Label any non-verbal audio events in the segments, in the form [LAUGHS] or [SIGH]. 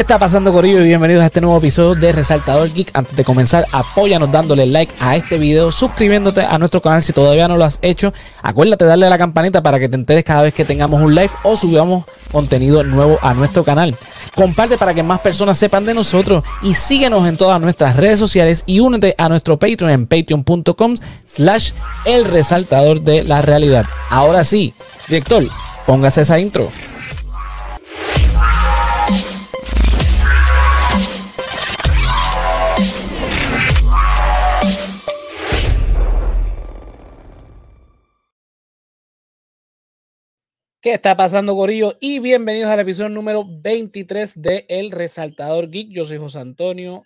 está pasando, Corillo? Y bienvenidos a este nuevo episodio de Resaltador Geek. Antes de comenzar, apóyanos dándole like a este video, suscribiéndote a nuestro canal si todavía no lo has hecho. Acuérdate de darle a la campanita para que te enteres cada vez que tengamos un live o subamos contenido nuevo a nuestro canal. Comparte para que más personas sepan de nosotros y síguenos en todas nuestras redes sociales y únete a nuestro Patreon en patreon.com slash el resaltador de la realidad. Ahora sí, director, póngase esa intro. ¿Qué está pasando, Corillo? Y bienvenidos al episodio número 23 de El Resaltador Geek. Yo soy José Antonio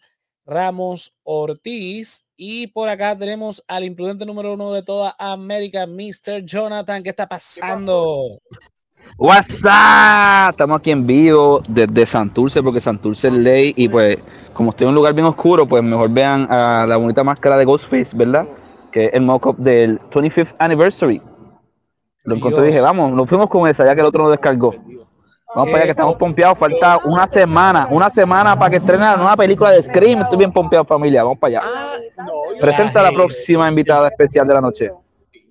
Ramos Ortiz. Y por acá tenemos al imprudente número uno de toda América, Mr. Jonathan. ¿Qué está pasando? What's up? Estamos aquí en vivo desde Santurce, porque Santurce es ley. Y pues, como estoy en un lugar bien oscuro, pues mejor vean a la bonita máscara de Ghostface, ¿verdad? Que es el mock-up del 25th Anniversary. Lo encontré y dije, vamos, nos fuimos con esa, ya que el otro no descargó. Vamos para allá que estamos pompeados. Falta una semana, una semana para que estrene la nueva película de Scream. Estoy bien pompeado, familia. Vamos para allá. Presenta a la próxima invitada especial de la noche.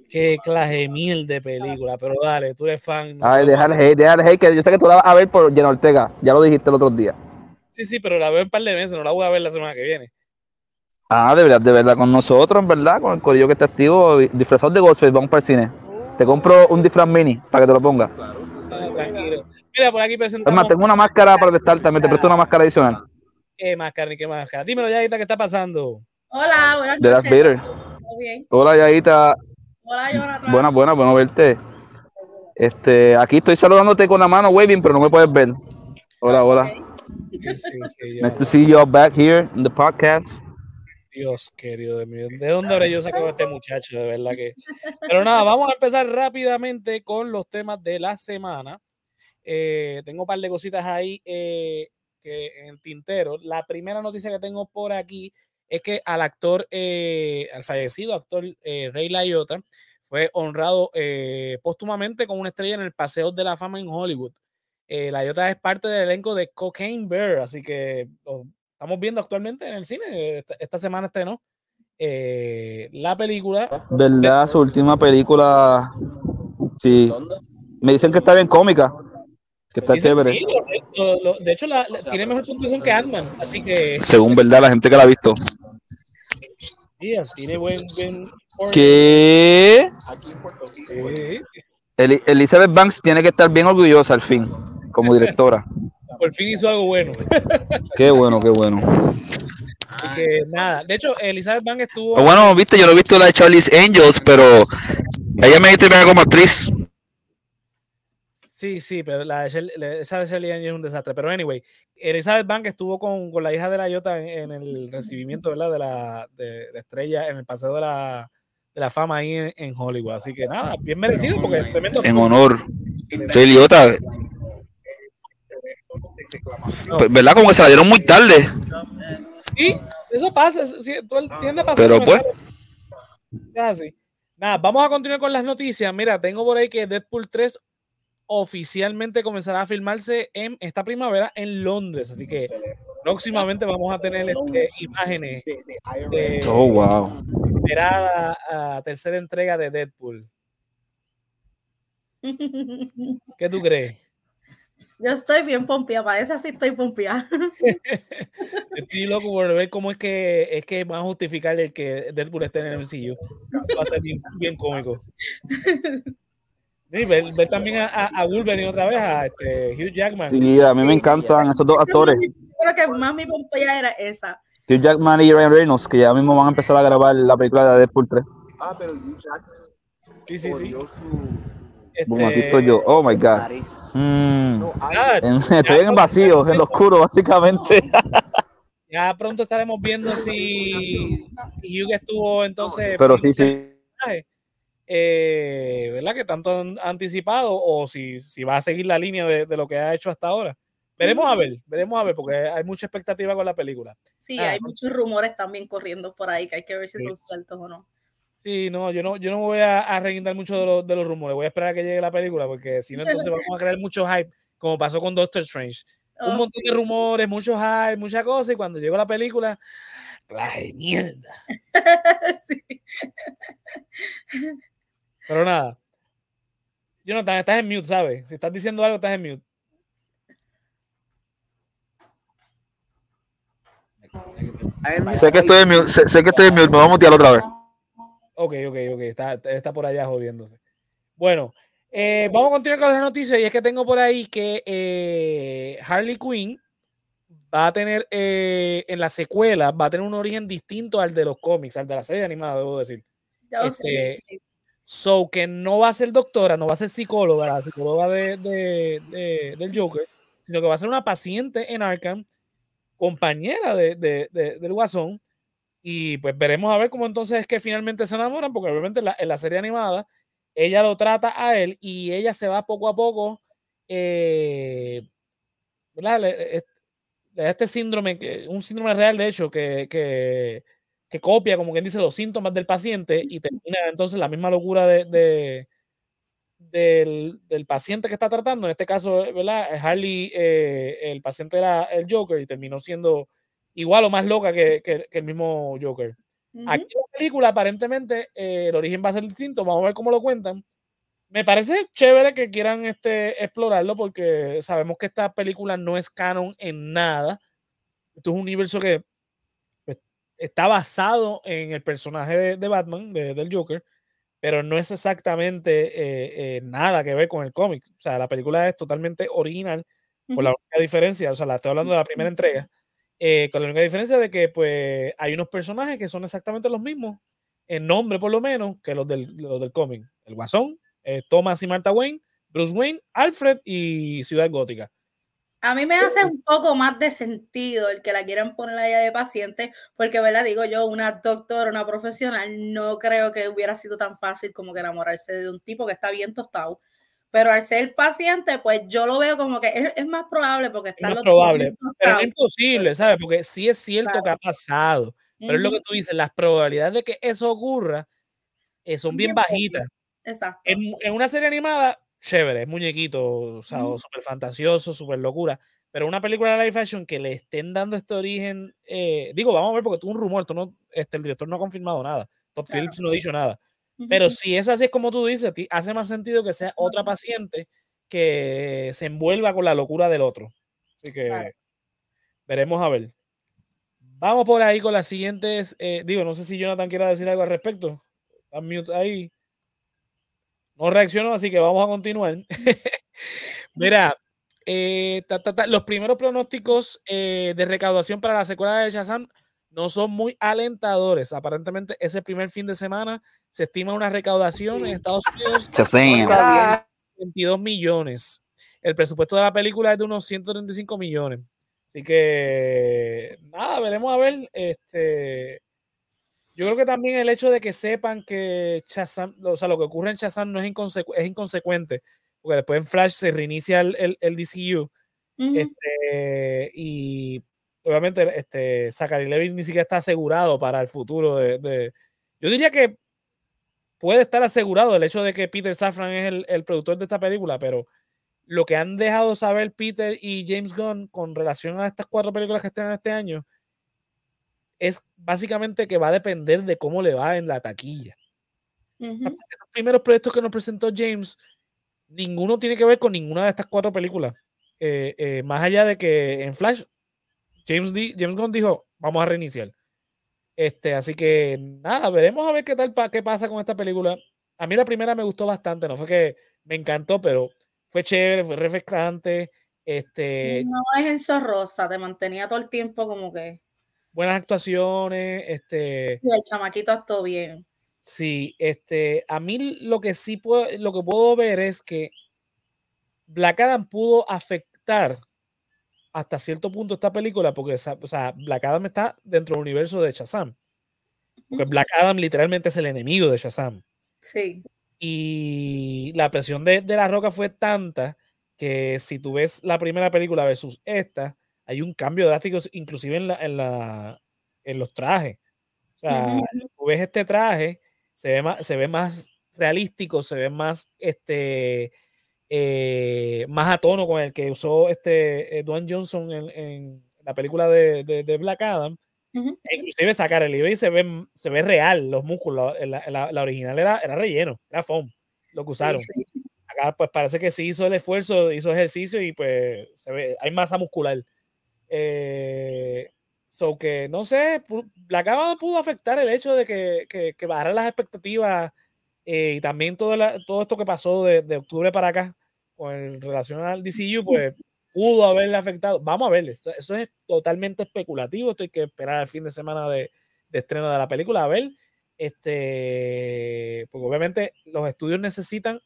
Qué clase mil de película, pero dale, tú eres fan. Ay, dejar hate, dejar hate, que yo sé que tú la vas a ver por Jenna Ortega. Ya lo dijiste el otro día. Sí, sí, pero la veo en un par de meses, no la voy a ver la semana que viene. Ah, de verdad, de verdad, con nosotros, en verdad, con el corillo que está activo, disfrazado de Ghostface, vamos para el cine. Te compro un disfraz mini para que te lo pongas. Ah, tranquilo. Mira, por aquí presentamos. Además, tengo una máscara para estar también, te presto una máscara adicional. ¿Qué máscara ni qué máscara? Dímelo, Yaita, ¿qué está pasando? Hola, buenas De Darth noches. Vader. ¿Todo bien? Hola, Yaita. Hola, Jonathan. Buena, buena, bueno verte. Este, aquí estoy saludándote con la mano waving, pero no me puedes ver. Hola, hola. Sí, sí, sí, yo- Nice to see you all back here in the podcast. Dios querido de mí. ¿De dónde habré yo sacado a este muchacho? De verdad que. Pero nada, vamos a empezar rápidamente con los temas de la semana. Eh, tengo un par de cositas ahí eh, que en el tintero. La primera noticia que tengo por aquí es que al actor, eh, al fallecido actor Ray Liotta, fue honrado póstumamente con una estrella en el Paseo de la Fama en Hollywood. Eh, Liotta es parte del elenco de Cocaine Bear, así que lo estamos viendo actualmente en el cine. Esta, esta semana estrenó eh, la película. ¿Verdad? Su última película. Sí. Me dicen que está bien cómica. Que está Dicen- chévere. sí, lo- lo- lo- de hecho, la- la- tiene mejor puntuación que Ant-Man, así que Según verdad, la gente que la ha visto. tiene buen. buen Eli- Elizabeth Banks tiene que estar bien orgullosa al fin, como [LAUGHS] directora. Por fin hizo algo bueno. [LAUGHS] Qué bueno, qué bueno. Así que nada, de hecho, Elizabeth Banks estuvo. Pero bueno, viste, yo no he visto la de Charlie's Angels, pero ella me dice como actriz. Sí, sí, pero la de esa de Shirley Ann es un desastre. Pero anyway, Elizabeth Banks estuvo con, con la hija de la Iota en, en el recibimiento ¿verdad? de la de, de estrella en el paseo de la, de la fama ahí en, en Hollywood. Así que nada, bien merecido porque. En honor. Pues, ¿Verdad? Como que se la dieron muy tarde. Sí, eso pasa, sí, tú tiende a pasar. Pero, pues. Es así. Nada, vamos a continuar con las noticias. Mira, tengo por ahí que Deadpool 3 oficialmente comenzará a filmarse en esta primavera en Londres. Así que próximamente vamos a tener este, imágenes de Oh, wow. esperada tercera entrega de Deadpool. [LAUGHS] ¿Qué tú crees? Yo estoy bien pompeada, para esa sí estoy pompeada. [LAUGHS] Estoy loco por ver cómo es que es que van a justificar el que Deadpool esté en el MCU. Va a estar bien, bien cómico. Sí, ver, ver también a, Wolverine otra vez, a este, Hugh Jackman. Sí, a mí me encantan esos dos actores. Yo creo que más mi pompea era esa. Hugh Jackman y Ryan Reynolds, que ya mismo van a empezar a grabar la película de Deadpool 3. Ah, pero Hugh Jackman Sí, sí, sí. su- Boom, aquí estoy yo. Oh my god. Mm. No, En- Estoy en el vacío, en lo oscuro, básicamente. [LAUGHS] ya pronto estaremos viendo si Hugh estuvo entonces. Pero sí, sí. eh, ¿verdad? Que tanto han anticipado o si, si va a seguir la línea de, de lo que ha hecho hasta ahora. Veremos a ver, veremos a ver, porque hay mucha expectativa con la película. Sí, Ah. hay muchos rumores también corriendo por ahí que hay que ver si Sí. son ciertos o no. Sí, no, yo no, yo no voy a, a reguindar mucho de, los- de los rumores, voy a esperar a que llegue la película, porque si no, entonces vamos a crear mucho hype, como pasó con Doctor Strange. un Oh, montón de rumores, muchos hype, muchas cosas, y cuando llegó la película, ¡ay, mierda! [LAUGHS] Sí. Pero nada. Jonathan, estás en mute, ¿sabes? Si estás diciendo algo, estás en mute. Sé que estoy en mute, sé, sé que estoy en mute, me voy a mutear otra vez. Ok, ok, ok. Está, está por allá jodiéndose. Bueno, eh, vamos a continuar con las noticias. Y es que tengo por ahí que eh, Harley Quinn va a tener eh, en la secuela, va a tener un origen distinto al de los cómics, al de la serie animada, debo decir. Este. So que no va a ser doctora, no va a ser psicóloga, la psicóloga de, de- de- del Joker, sino que va a ser una paciente en Arkham, compañera de, de- de- del Guasón. Y pues veremos a ver cómo entonces es que finalmente se enamoran, porque obviamente en la, en la serie animada ella lo trata a él y ella se va poco a poco, eh, ¿verdad? Le- le este síndrome, un síndrome real de hecho, que, que, copia, como quien dice, los síntomas del paciente y termina entonces la misma locura de- del, del paciente que está tratando. En este caso, ¿verdad? Harley, eh, el paciente era el Joker y terminó siendo igual o más loca que, que- que el mismo Joker. Ujú. Aquí en la película, aparentemente, eh, el origen va a ser distinto. Vamos a ver cómo lo cuentan. Me parece chévere que quieran este, explorarlo porque sabemos que esta película no es canon en nada. Esto es un universo que pues, está basado en el personaje de, de Batman, de- del Joker, pero no es exactamente eh, eh, nada que ver con el cómic. O sea, la película es totalmente original, con la única diferencia, o sea, la estoy hablando de la primera entrega, eh, con la única diferencia de que pues hay unos personajes que son exactamente los mismos, en nombre por lo menos, que los del, los del cómic. El Guasón, eh, Thomas y Martha Wayne, Bruce Wayne, Alfred y Ciudad Gótica. A mí me hace un poco más de sentido el que la quieran poner allá de paciente, porque, ¿verdad? Digo yo, una doctora, una profesional, no creo que hubiera sido tan fácil como que enamorarse de un tipo que está bien tostado. Pero al ser paciente, pues yo lo veo como que es, es más probable porque Es están más probable, pero no es imposible, ¿sabes? Porque sí es cierto que ha pasado, pero es lo que tú dices, las probabilidades de que eso ocurra eh, son bien bien bajitas. Exacto. En, en una serie animada, chévere, es muñequito, o sea, Ujú. súper fantasioso, súper locura. Pero una película de live action que le estén dando este origen, eh, digo, vamos a ver, porque tuvo un rumor, tú no, este, el director no ha confirmado nada, Todd Claro. Phillips no ha dicho nada. Pero si es así, es como tú dices, hace más sentido que sea otra paciente que se envuelva con la locura del otro. Así que Claro. veremos a ver. Vamos por ahí con las siguientes. eh, digo, no sé si Jonathan quiera decir algo al respecto. Está mute ahí. No reaccionó, así que vamos a continuar. [LAUGHS] Mira, eh, ta, ta, ta, los primeros pronósticos eh, de recaudación para la secuela de Shazam no son muy alentadores. Aparentemente, ese primer fin de semana se estima una recaudación en Estados Unidos de 22 millones. El presupuesto de la película es de unos 135 millones. Así que, nada, veremos a ver. Este, yo creo que también el hecho de que sepan que Shazam, o sea, lo que ocurre en Shazam no es, inconsecu- es inconsecuente, porque después en Flash se reinicia el, el, el DCU. Este, y obviamente este, Zachary Levi ni siquiera está asegurado para el futuro de, de- Yo diría que puede estar asegurado el hecho de que Peter Safran es el, el productor de esta película, pero lo que han dejado saber Peter y James Gunn con relación a estas cuatro películas que estrenan este año es básicamente que va a depender de cómo le va en la taquilla. O sea, Ujú. porque esos primeros proyectos que nos presentó James, ninguno tiene que ver con ninguna de estas cuatro películas. Eh, eh, más allá de que en Flash, James, di- James Gunn dijo, vamos a reiniciar. Este, así que nada, veremos a ver qué tal pa- qué pasa con esta película. A mí la primera me gustó bastante, no fue que me encantó, pero fue chévere, fue refrescante, este, No es enzorrosa, te mantenía todo el tiempo como que buenas actuaciones, este, y el chamaquito actuó bien. Sí, este, a mí lo que sí puedo, lo que puedo ver es que Black Adam pudo afectar hasta cierto punto esta película, porque o sea, Black Adam está dentro del universo de Shazam. Porque. Black Adam literalmente es el enemigo de Shazam. Sí. Y la presión de, de la roca fue tanta que si tú ves la primera película versus esta, hay un cambio drástico, inclusive en, la, en, la, en los trajes. O sea, tú ves este traje, se ve más, se ve más realístico, se ve más este, eh, más a tono con el que usó este eh, Dwayne Johnson en, en la película de, de- de Black Adam. E inclusive sacar el eBay se ve, se ve real, los músculos. La, la- la original era, era relleno, era foam, lo que usaron. Sí, sí. Acá pues parece que sí hizo el esfuerzo, hizo ejercicio y pues se ve, hay masa muscular. Eh, so que no sé, Black Adam pudo afectar el hecho de que, que, que bajaran las expectativas eh, y también todo, la- todo esto que pasó de, de octubre para acá con el- relación al DCU, pues pudo haberle afectado. Vamos a ver, esto, esto es totalmente especulativo, esto hay que esperar al fin de semana de, de estreno de la película, a ver, este, porque obviamente los estudios necesitan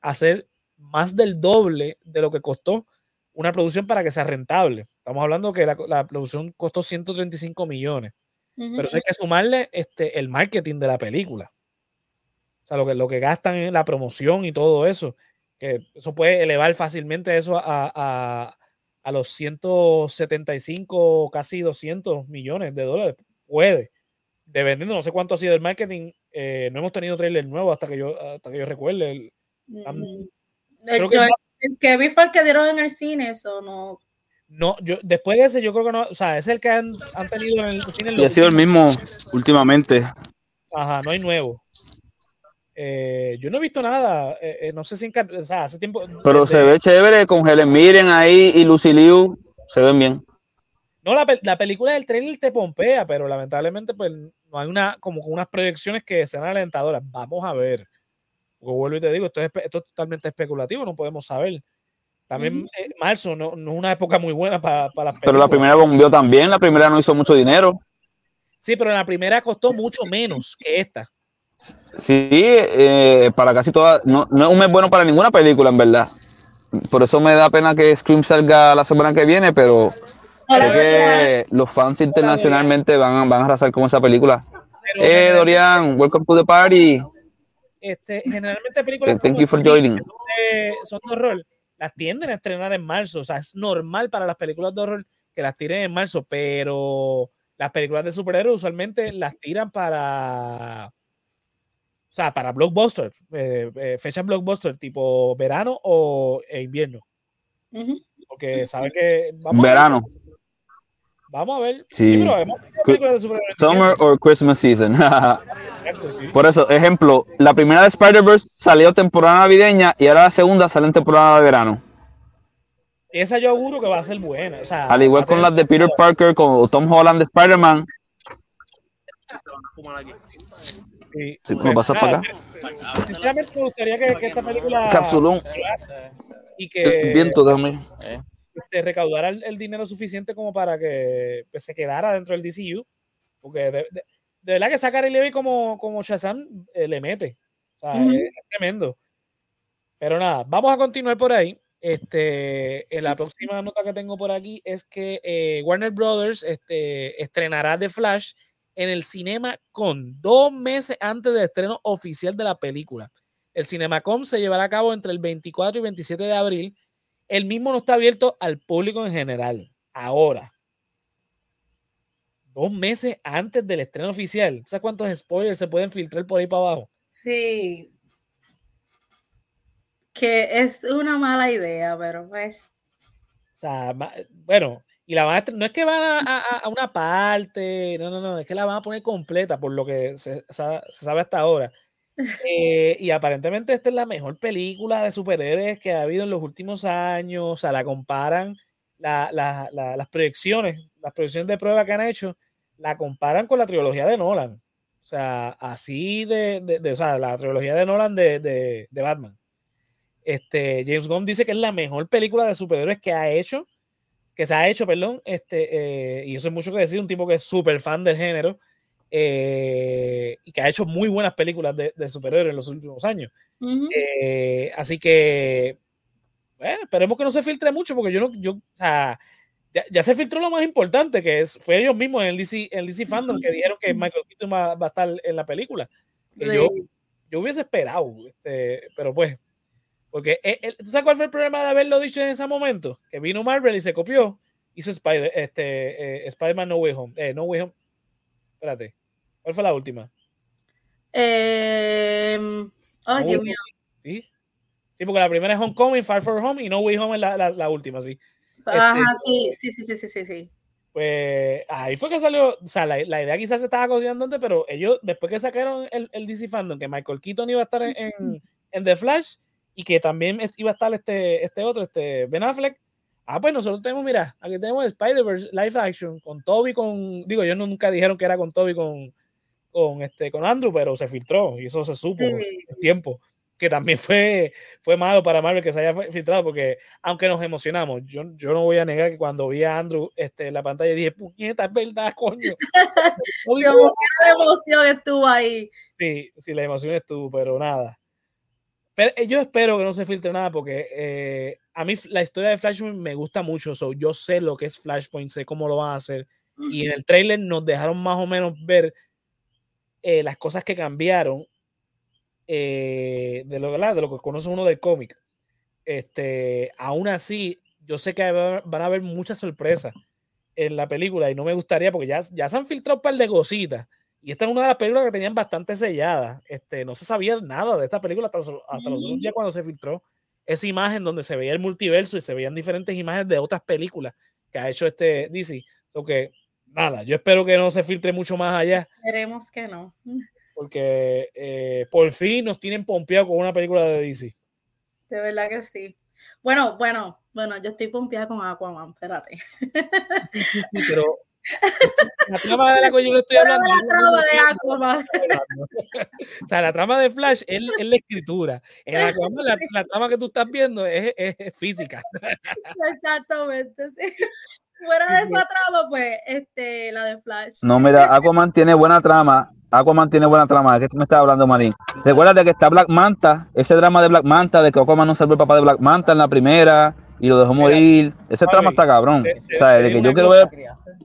hacer más del doble de lo que costó una producción para que sea rentable. Estamos hablando que la, la producción costó 135 millones, Ujú. pero eso hay que sumarle este, el marketing de la película. O sea, lo que, lo que gastan en la promoción y todo eso, que eso puede elevar fácilmente eso a, a, a los 175, casi 200 millones de dólares. Puede. Dependiendo, no sé cuánto ha sido el marketing. eh, no hemos tenido trailer nuevo hasta que yo, hasta que yo recuerde. El- Mm. creo El, que yo- el que vi fue el que dieron en el cine, eso no. no, yo, después de ese, yo creo que no, o sea, es el que han, han tenido en el cine. Y ha sido el mismo últimamente. Ajá, no hay nuevo. Eh, yo no he visto nada, eh, eh, no sé si o sea, hace tiempo. Pero desde- se ve chévere con Helen Mirren ahí y Lucy Liu. Se ven bien. No, la, la película del trailer te pompea, pero lamentablemente pues no hay una, como que unas proyecciones que sean alentadoras. Vamos a ver. Porque vuelvo y te digo, esto es, espe- esto es totalmente especulativo, no podemos saber. También eh, marzo no, no es una época muy buena para para las Pero la primera bombeó también. La primera no hizo mucho dinero. Sí, pero la primera costó mucho menos que esta. Sí, eh, para casi todas. No, no es un mes bueno para ninguna película, en verdad. Por eso me da pena que Scream salga la semana que viene, pero sé que los fans internacionalmente van, van a arrasar con esa película. Pero Eh, Dorian, welcome to the party. este, generalmente películas Thank como you for joining. son de, son de horror, las tienden a estrenar en marzo. O sea, es normal para las películas de horror que las tiren en marzo, pero las películas de superhéroes usualmente las tiran para. O sea, para blockbuster, eh, eh, fechas blockbuster, tipo verano o e invierno. Porque saben que. Vamos A Verano, ver, vamos a ver. Sí. pero hemos tenido películas de summer or Christmas season. [LAUGHS] Exacto, sí. Por eso, ejemplo, la primera de Spider-Verse salió temporada navideña y ahora la segunda sale en temporada de verano. Esa yo auguro que va a ser buena. O sea, Al igual a con las de Peter Parker, con Tom Holland de Spider-Man. Sí. Sí, ¿me pasas para acá? Sinceramente me gustaría que, que esta película Capsulón. y que viento este, recaudara el, el dinero suficiente como para que pues, se quedara dentro del DCU. Porque de, de- de verdad que sacar el Levy como, como Shazam eh, le mete. O sea, Ujú. es, es tremendo. Pero nada, vamos a continuar por ahí. Este, en la próxima nota que tengo por aquí es que eh, Warner Brothers este, estrenará The Flash en el Cinema con dos meses antes del estreno oficial de la película. El CinemaCon se llevará a cabo entre el 24 y 27 de abril. El mismo no está abierto al público en general. Ahora, dos meses antes del estreno oficial. ¿Sabes cuántos spoilers se pueden filtrar por ahí para abajo? Sí. Que es una mala idea, pero pues. O sea, bueno, y la van a no es que van a, a- una parte, no, no, no, es que la van a poner completa, por lo que se, se sabe hasta ahora. Eh, y aparentemente esta es la mejor película de superhéroes que ha habido en los últimos años. O sea, la comparan, la- la- la- las proyecciones, las proyecciones de prueba que han hecho, la comparan con la trilogía de Nolan. O sea, así de, de- o sea, la trilogía de Nolan de, de- de Batman. Este, James Gunn dice que es la mejor película de superhéroes que ha hecho, que se ha hecho, perdón, este, eh, y eso es mucho que decir, un tipo que es súper fan del género eh, y que ha hecho muy buenas películas de, de superhéroes en los últimos años. ujú. Eh, así que, bueno, esperemos que no se filtre mucho, porque yo no, yo, o sea, ya, ya se filtró lo más importante, que es, fue ellos mismos en el DC, en el DC Fandom que dijeron que Michael Keaton va, va a estar en la película. Que yo, Sí. yo hubiese esperado, este, pero pues, porque eh, eh, ¿tú sabes cuál fue el problema de haberlo dicho en ese momento? Que vino Marvel y se copió, hizo Spider, este, eh, Spider-Man No Way Home, eh, No Way Home, espérate, ¿cuál fue la última? No Dios mío. ¿Sí? Sí, porque la primera es Homecoming, Far From Home y No Way Home es la, la, la última, sí. Ajá, Este, sí, sí, sí, sí, sí, sí, sí. Pues ahí fue que salió, o sea, la, la idea quizás se estaba cocinando antes, pero ellos, después que sacaron el, el DC Fandom, que Michael Keaton iba a estar en, en, en The Flash y que también iba a estar este, este otro, este Ben Affleck, ah, pues nosotros tenemos, mira, aquí tenemos Spider-Verse Live Action con Toby, con, digo, ellos nunca dijeron que era con Toby, con, con, este, con Andrew, pero se filtró y eso se supo Sí. el tiempo. Que también fue, fue malo para Marvel que se haya fi- filtrado, porque aunque nos emocionamos, yo, yo no voy a negar que cuando vi a Andrew este, en la pantalla dije, puñeta, es verdad, coño. [LAUGHS] Como que la emoción estuvo ahí. Sí, sí, la emoción estuvo, pero nada. Pero eh, yo espero que no se filtre nada porque eh, a mí la historia de Flashpoint me gusta mucho. so yo sé lo que es Flashpoint, sé cómo lo van a hacer. Y en el trailer nos dejaron más o menos ver eh, las cosas que cambiaron eh, de, lo, ¿verdad? de lo que conoce uno del cómic. Este, aún así, yo sé que va- van a haber muchas sorpresas en la película y no me gustaría porque ya, ya se han filtrado un par de cositas. Y esta es una de las películas que tenían bastante selladas. Este, no se sabía nada de esta película hasta, hasta los otros días cuando se filtró esa imagen donde se veía el multiverso y se veían diferentes imágenes de otras películas que ha hecho este DC. So que, nada, yo espero que no se filtre mucho más allá Esperemos que no. [LAUGHS] porque eh, por fin nos tienen pompeado con una película de DC. De verdad que sí. Bueno, bueno, bueno, yo estoy pompeada con Aquaman, espérate. Sí, sí, sí, pero [LAUGHS] la trama de la que yo le estoy hablando. la trama de Aquaman. O sea, la trama de Flash es, es la escritura. [LAUGHS] Aquaman, la, la trama que tú estás viendo es, es- es física. Exactamente, sí. [LAUGHS] Fuera Sí, de esa trama, pues, este, la de Flash. No, mira, Aquaman tiene buena trama. Aquaman tiene buena trama. ¿De qué tú me estás hablando, Marín? Recuerda que está Black Manta, ese drama de Black Manta, de que Aquaman no salvó el papá de Black Manta en la primera y lo dejó morir. Ese trama está cabrón. O sea, de que yo quiero ver,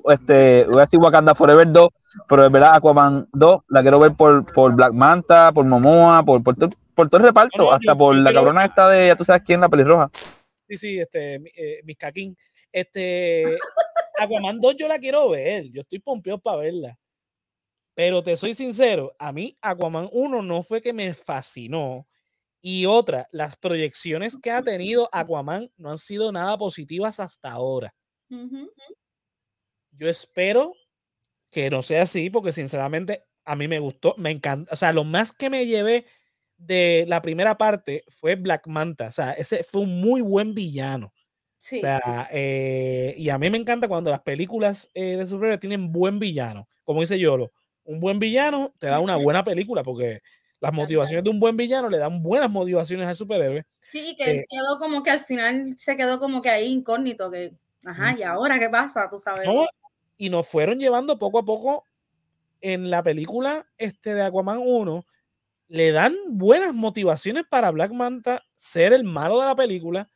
este, voy a decir Wakanda Forever 2, pero de verdad Aquaman 2 la quiero ver por, por Black Manta, por Momoa, por, por, todo, por todo el reparto, No, no, hasta yo- por yo la cabrona esta de, ya tú sabes quién, la pelirroja. Sí, sí, este, eh, mis caquín. Este, Aquaman 2 yo la quiero ver. Yo estoy pompeado para verla. Pero te soy sincero, a mí Aquaman 1 no fue que me fascinó. Y otra, las proyecciones que ha tenido Aquaman no han sido nada positivas hasta ahora. Yo espero que no sea así, porque sinceramente a mí me gustó, me encanta. O sea, lo más que me llevé de la primera parte fue Black Manta. O sea, ese fue un muy buen villano. Sí. O sea, eh, y a mí me encanta cuando las películas eh, de superhéroes tienen buen villano. Como dice Yolo, un buen villano te da una [LAUGHS] buena película porque las motivaciones de un buen villano le dan buenas motivaciones al superhéroe. Sí, y que eh, quedó como que al final se quedó como que ahí incógnito, que, ajá, ¿y ahora qué pasa? Tú sabes. ¿no? Y nos fueron llevando poco a poco en la película este de Aquaman 1. Le dan buenas motivaciones para Black Manta ser el malo de la película.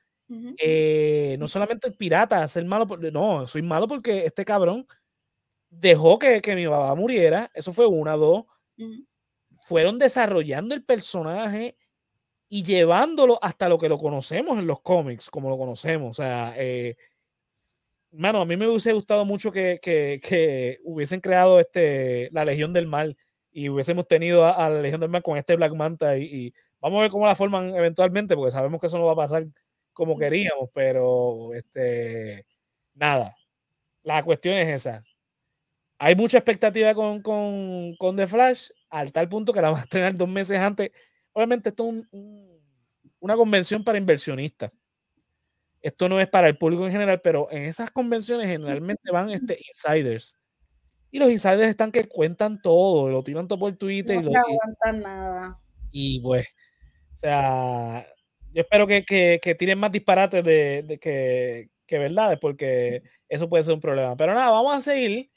Eh, no solamente el pirata, ser malo, por- no, soy malo porque este cabrón dejó que, que mi papá muriera. Eso fue una, dos. Fueron desarrollando el personaje y llevándolo hasta lo que lo conocemos en los cómics, como lo conocemos. O sea, eh, mano, a mí me hubiese gustado mucho que, que- que hubiesen creado este, la Legión del Mal y hubiésemos tenido a, a la Legión del Mal con este Black Manta y, y vamos a ver cómo la forman eventualmente, porque sabemos que eso no va a pasar como queríamos, pero este, nada, la cuestión es esa. Hay mucha expectativa con, con, con The Flash, al tal punto que la van a estrenar dos meses antes. Obviamente, esto es un- un- una convención para inversionistas. Esto no es para el público en general, pero en esas convenciones generalmente van este, insiders. Y los insiders están que cuentan todo, lo tiran todo por Twitter. No y se lo- y- aguantan nada. y pues, o sea, yo espero que, que, que tiren más disparates de, de que, que verdades, porque eso puede ser un problema. Pero nada, vamos a seguir.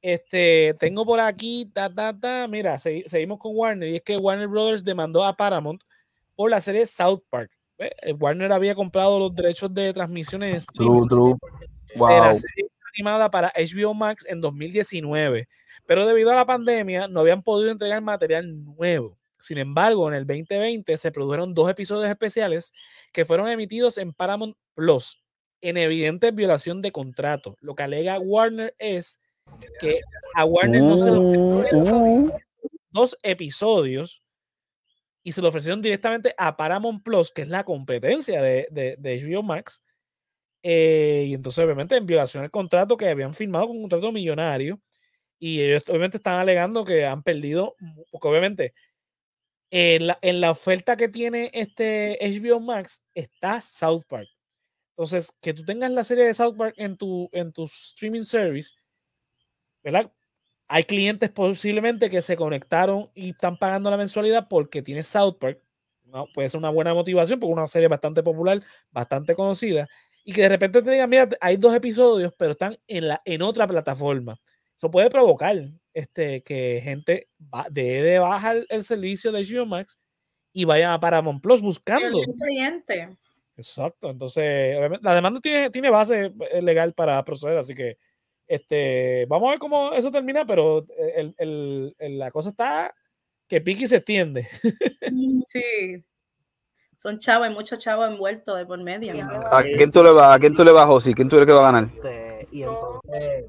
Este, tengo por aquí, ta, ta, ta, mira, segui- seguimos con Warner, y es que Warner Brothers demandó a Paramount por la serie South Park. Eh, Warner había comprado los derechos de transmisiones True, true. de la Wow. serie animada para HBO Max en 2019, pero debido a la pandemia no habían podido entregar material nuevo. Sin embargo, en el 2020 se produjeron dos episodios especiales que fueron emitidos en Paramount Plus en evidente violación de contrato. Lo que alega Warner es que a Warner no se le Uh, uh. dos episodios y se lo ofrecieron directamente a Paramount Plus, que es la competencia de, de, de HBO Max. Eh, y entonces, obviamente, en violación al contrato que habían firmado con un contrato millonario. Y ellos, obviamente, están alegando que han perdido, porque obviamente en la, en la oferta que tiene este HBO Max está South Park. Entonces, que tú tengas la serie de South Park en tu, en tu streaming service, ¿verdad? Hay clientes posiblemente que se conectaron y están pagando la mensualidad porque tiene South Park. ¿no? Puede ser una buena motivación porque es una serie bastante popular, bastante conocida. Y que de repente te digan, mira, hay dos episodios, pero están en, la, en otra plataforma. Eso puede provocar este, que gente de, de baja el, el, servicio de HBO Max y vaya a Paramount Plus buscando. cliente. Exacto. Entonces, la demanda tiene, tiene base eh, legal para proceder, así que este, vamos a ver cómo eso termina, pero el, el, el, la cosa está que pique y se extiende. [LAUGHS] Sí. Son chavos, hay muchos chavos envueltos de por medio. ¿A quién tú le vas, a quién tú le vas, Josi? ¿Quién tú crees que va a ganar? Y entonces,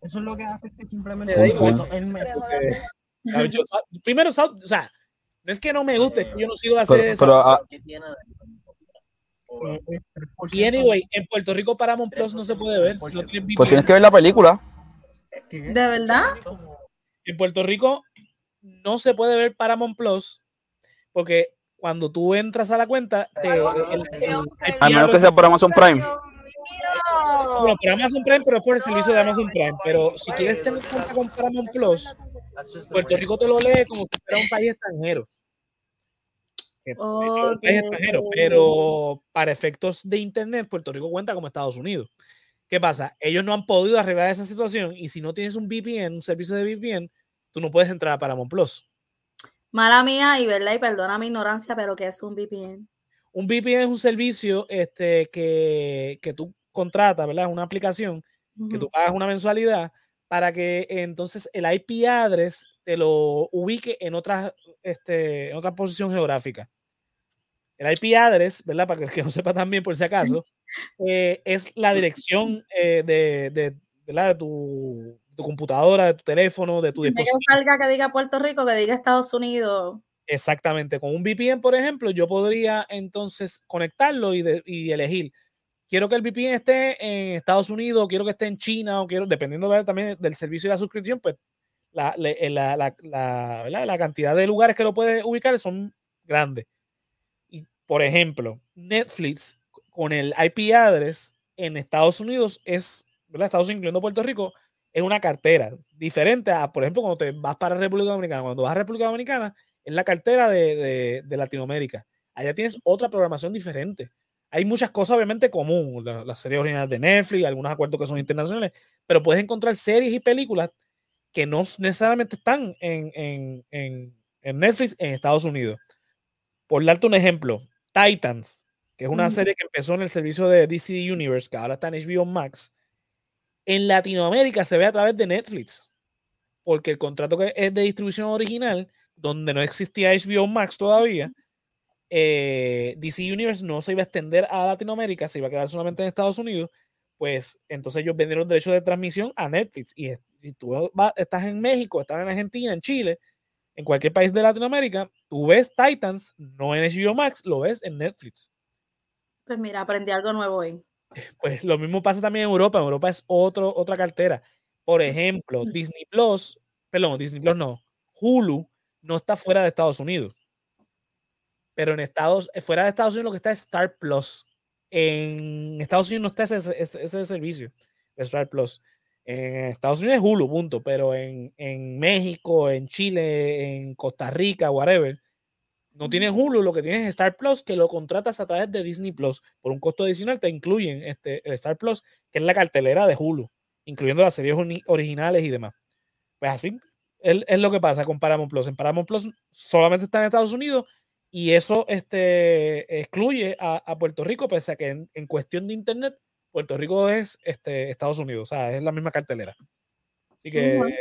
eso es lo que hace que simplemente yo, primero, o sea, no es que no me guste, yo no sigo a hacer pero, eso. pero, y anyway, en Puerto Rico Paramount Plus no se puede ver. Si no tienen pues tienes que ver la película. ¿De verdad? En Puerto Rico no se puede ver Paramount Plus porque cuando tú entras a la cuenta, te, el, el, a menos que sea por Amazon Prime. Bueno, por Amazon Prime, pero es por el servicio de Amazon Prime. Pero si quieres tener cuenta con Paramount Plus, Puerto Rico te lo lee como si fuera un país extranjero. Okay. Un país extranjero, pero para efectos de Internet, Puerto Rico cuenta como Estados Unidos. ¿Qué pasa? Ellos no han podido arreglar esa situación y si no tienes un VPN, un servicio de VPN, tú no puedes entrar a Paramount Plus. Mala mía y verdad, y perdona mi ignorancia, pero ¿qué es un VPN? Un VPN es un servicio este, que, que tú contratas, ¿verdad? Una aplicación uh -huh. que tú pagas una mensualidad para que entonces el IP address te lo ubique en otra, este, en otra posición geográfica. El IP address, ¿verdad? Para que, que no sepa también por si acaso, [LAUGHS] eh, es la dirección eh, de, de, ¿verdad? de tu, tu, computadora, de tu teléfono, de tu dispositivo. Que salga que diga Puerto Rico, que diga Estados Unidos. Exactamente. Con un VPN, por ejemplo, yo podría entonces conectarlo y, de, y elegir quiero que el VPN esté en Estados Unidos, quiero que esté en China, o quiero, dependiendo de, también del servicio y la suscripción, pues la, la, la, la, la cantidad de lugares que lo puedes ubicar son grandes. Y, por ejemplo, Netflix con el IP address en Estados Unidos es, ¿verdad? Estados Unidos, incluyendo Puerto Rico, es una cartera diferente a, por ejemplo, cuando te vas para República Dominicana. Cuando vas a República Dominicana, es la cartera de, de, de Latinoamérica. Allá tienes otra programación diferente hay muchas cosas obviamente común, las la series originales de Netflix, algunos acuerdos que son internacionales, pero puedes encontrar series y películas que no necesariamente están en, en, en, en Netflix en Estados Unidos. Por darte un ejemplo, Titans, que es una mm. serie que empezó en el servicio de DC Universe, que ahora está en HBO Max, en Latinoamérica se ve a través de Netflix, porque el contrato que es de distribución original, donde no existía HBO Max todavía, eh, DC Universe no se iba a extender a Latinoamérica, se iba a quedar solamente en Estados Unidos, pues entonces ellos vendieron derechos de transmisión a Netflix. Y si tú vas, estás en México, estás en Argentina, en Chile, en cualquier país de Latinoamérica, tú ves Titans, no en HBO Max, lo ves en Netflix. Pues mira, aprendí algo nuevo hoy. [LAUGHS] Pues lo mismo pasa también en Europa. En Europa es otro, otra cartera. Por ejemplo, Disney Plus, perdón, Disney Plus no, Hulu no está fuera de Estados Unidos pero en Estados, fuera de Estados Unidos lo que está es Star Plus. En Estados Unidos no está ese, ese, ese servicio de Star Plus. En Estados Unidos es Hulu, punto, pero en, en, México, en Chile, en Costa Rica, whatever, no tienes Hulu, lo que tienes es Star Plus, que lo contratas a través de Disney Plus. Por un costo adicional te incluyen este, el Star Plus, que es la cartelera de Hulu, incluyendo las series originales y demás. Pues así es, es lo que pasa con Paramount Plus. En Paramount Plus solamente está en Estados Unidos y eso este, excluye a, a, Puerto Rico, pese a que en, en, cuestión de Internet, Puerto Rico es este, Estados Unidos, o sea, es la misma cartelera. Así que, uh -huh.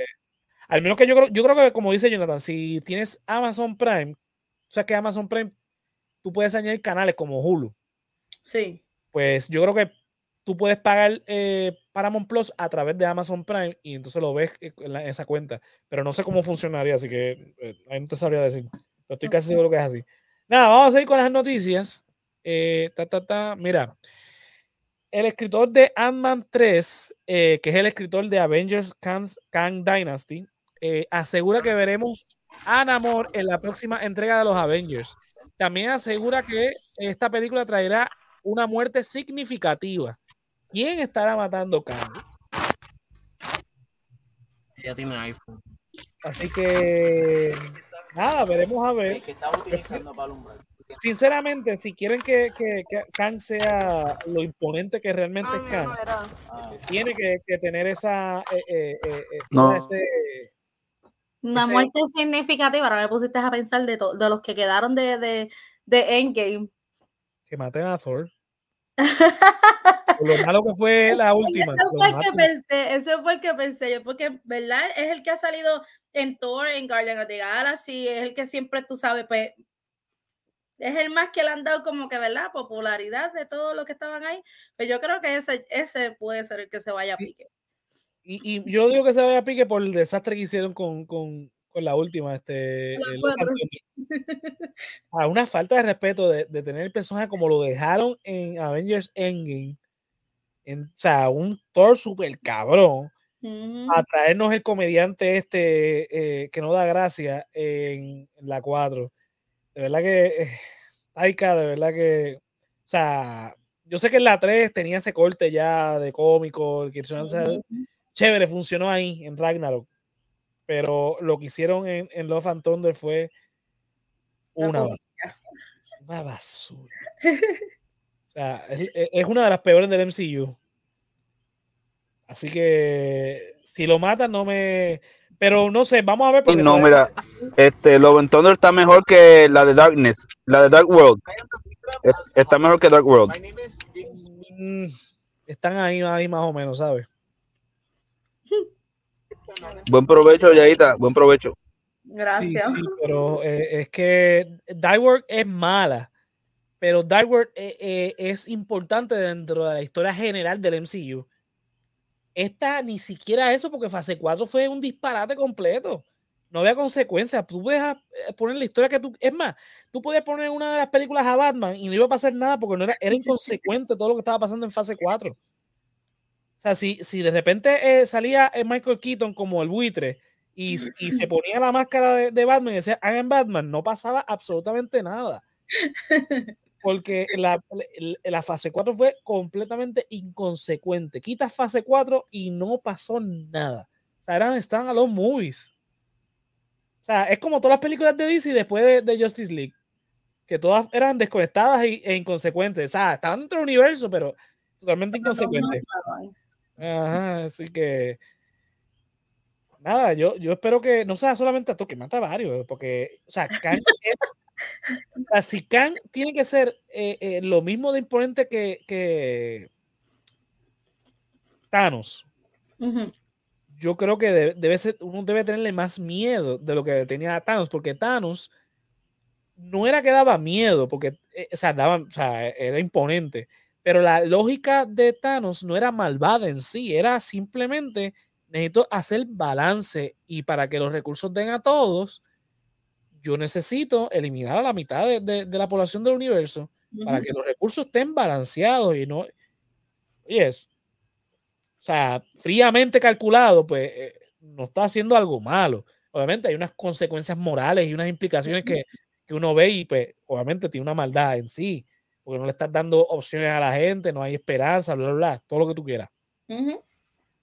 al menos que yo creo, yo creo que, como dice Jonathan, si tienes Amazon Prime, o sea, que Amazon Prime, tú puedes añadir canales como Hulu. Sí. Pues yo creo que tú puedes pagar eh, Paramount Plus a través de Amazon Prime y entonces lo ves en, la, en esa cuenta. Pero no sé cómo funcionaría, así que eh, ahí no te sabría decir. Pero estoy casi seguro que es así. Nada, vamos a ir con las noticias. Eh, ta, ta, ta. Mira, el escritor de Ant-Man 3, eh, que es el escritor de Avengers Kang, Dynasty, eh, asegura que veremos a Namor en la próxima entrega de los Avengers. También asegura que esta película traerá una muerte significativa. ¿Quién estará matando a Kang? Ya tiene iPhone. Así que nada, veremos a ver. que estaba utilizando para alumbrar. Sinceramente, si quieren que, que, que Kang sea lo imponente que realmente es Kang, Ah, tiene que, que tener esa eh, eh, eh, No. ese- Una Ese- muerte significativa. Ahora me pusiste a pensar de, de los que quedaron de, de, de Endgame. que maten a Thor. [LAUGHS] Lo malo que fue la última. Eso fue el que pensé, eso fue el que pensé yo, porque, ¿verdad? Es el que ha salido en Thor, en Guardian of the Galaxy, es el que siempre, tú sabes, pues, es el más que le han dado como que, ¿verdad? Popularidad de todos los que estaban ahí. Pero yo creo que ese, ese puede ser el que se vaya a pique. Y, y yo digo que se vaya a pique por el desastre que hicieron con, con, con la última. Este, a [LAUGHS] una falta de respeto de, de tener el personaje como lo dejaron en Avengers Endgame. En, o sea, un Thor super cabrón. Ujú. A traernos el comediante este eh, que no da gracia en, la 4. De verdad que. [SIGHS] Taika, de verdad que. O sea, yo sé que en la 3 tenía ese corte ya de cómico, que esa- Ujú. chévere, funcionó ahí en Ragnarok. Pero lo que hicieron en, en Love and Thunder fue una basura. Una basura. O sea, es- es una de las peores del MCU. Así que si lo matan, no me. Pero no sé, vamos a ver. Porque no, todavía- mira, este Love and Thunder está mejor que la de Darkness, la de Dark World. Es- Está mejor que Dark World. Mm, están ahí, ahí más o menos, ¿sabes? Buen provecho, Yaita, buen provecho. Gracias. Sí, sí, pero eh, es que Dark World es mala, pero Dark World eh, eh, es importante dentro de la historia general del MCU. Esta ni siquiera eso, porque fase 4 fue un disparate completo. No había consecuencias. Tú puedes eh, poner la historia que tú. Es más, tú podías poner una de las películas a Batman y no iba a pasar nada porque no era, era inconsecuente todo lo que estaba pasando en fase 4. O sea, si, si de repente eh, salía eh, Michael Keaton como el buitre y, y se ponía la máscara de, de Batman y decía, hagan Batman, no pasaba absolutamente nada. [LAUGHS] Porque la, la- fase 4 fue completamente inconsecuente. Quitas fase 4 y no pasó nada. O sea, eran estaban a los movies. O sea, es como todas las películas de DC después de, de Justice League. Que todas eran desconectadas e, e inconsecuentes. O sea, estaban dentro del universo, pero totalmente inconsecuentes. Ajá, así que. Nada, yo, yo espero que no sea solamente a que mata a varios, porque, o sea, Kang es- Kang tiene que ser eh, eh, lo mismo de imponente que, que Thanos, yo creo que de- debe ser, uno debe tenerle más miedo de lo que tenía a Thanos, porque Thanos no era que daba miedo, porque eh, o sea, daba, o sea, era imponente, pero la lógica de Thanos no era malvada en sí, era simplemente necesito hacer balance y para que los recursos den a todos, yo necesito eliminar a la mitad de, de- de la población del universo para que los recursos estén balanceados y no. Y es. O sea, fríamente calculado, pues eh, no está haciendo algo malo. Obviamente hay unas consecuencias morales y unas implicaciones que, que uno ve y pues obviamente tiene una maldad en sí, porque no le estás dando opciones a la gente, no hay esperanza, bla, bla, bla, todo lo que tú quieras.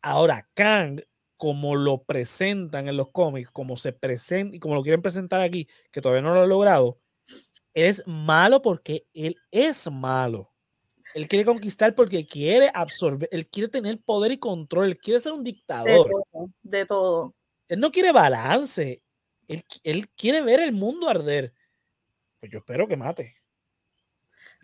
Ahora, Kang, como lo presentan en los cómics, como se presenta y como lo quieren presentar aquí, que todavía no lo he logrado, es malo porque él es malo. Él quiere conquistar porque quiere absorber, él quiere tener poder y control, él quiere ser un De dictador. todo, de todo. Él no quiere balance, él, él quiere ver el mundo arder. Pues yo espero que mate.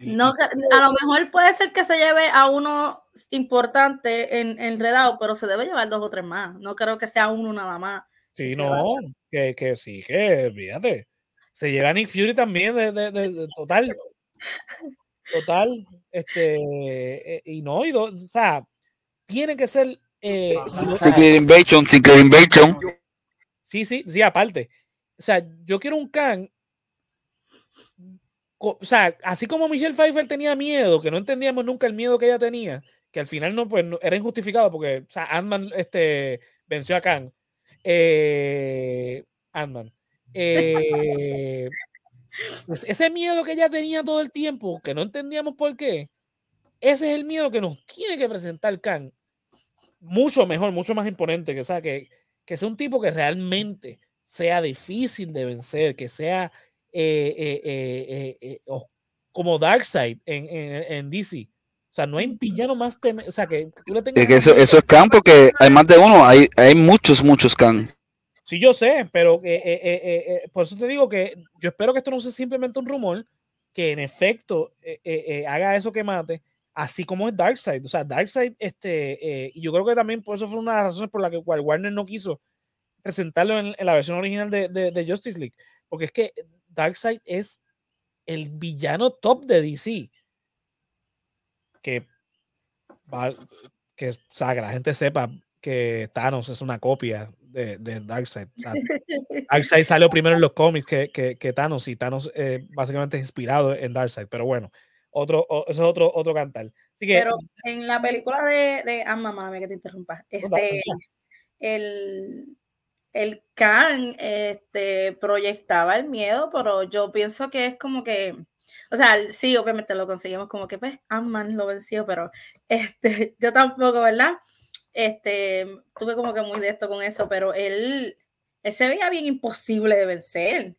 No, a lo mejor puede ser que se lleve a uno importante en enredado, pero se debe llevar dos o tres más. No creo que sea uno nada más. Sí, no, que, que sí, que fíjate. Se lleva a Nick Fury también, de, de- de- de- total. Total. Este, eh, y no, y do- o sea, tiene que ser. eh, lo- Secret Invasion, Secret Invasion. sí, sí, sí, aparte. O sea, yo quiero un Kang co- o sea, así como Michelle Pfeiffer tenía miedo, que no entendíamos nunca el miedo que ella tenía, que al final no, pues, no- era injustificado porque o sea, Ant-Man este, venció a Kang. Eh. Eh, pues ese miedo que ella tenía todo el tiempo, que no entendíamos por qué, ese es el miedo que nos tiene que presentar Kang. Mucho mejor, mucho más imponente, que, sea, que, que sea un tipo que realmente sea difícil de vencer, que sea eh, eh, eh, eh, eh, como Darkseid en, en, en DC. O sea, no hay villano más teme, o sea, que tú le tengas Es que eso, eso es Khan porque hay más de uno, hay, hay muchos, muchos Khan. Sí, yo sé, pero eh, eh, eh, eh, eh, por eso te digo que yo espero que esto no sea simplemente un rumor, que en efecto eh, eh, eh, haga eso que mate, así como es Darkseid. O sea, Darkseid, este, eh, y yo creo que también por eso fue una de las razones por la que cual Warner no quiso presentarlo en, en la versión original de, de- de Justice League, porque es que Darkseid es el villano top de DC. Que, va- que, o sea, que la gente sepa que Thanos es una copia de, de Darkseid. O sea, [LAUGHS] Darkseid salió primero en los cómics que, que, que Thanos y Thanos eh, básicamente es inspirado en Darkseid, pero bueno, otro, eso es otro, otro cantar. Así que Pero en la película de, de ah, mamá, que te interrumpa. Este, el, el Khan este, proyectaba el miedo, pero yo pienso que es como que, o sea, sí, obviamente lo conseguimos como que, pues, Ant-Man lo venció, pero [LAUGHS] este, yo tampoco, ¿verdad? Este, tuve como que muy de esto con eso, pero él se veía bien imposible de vencer.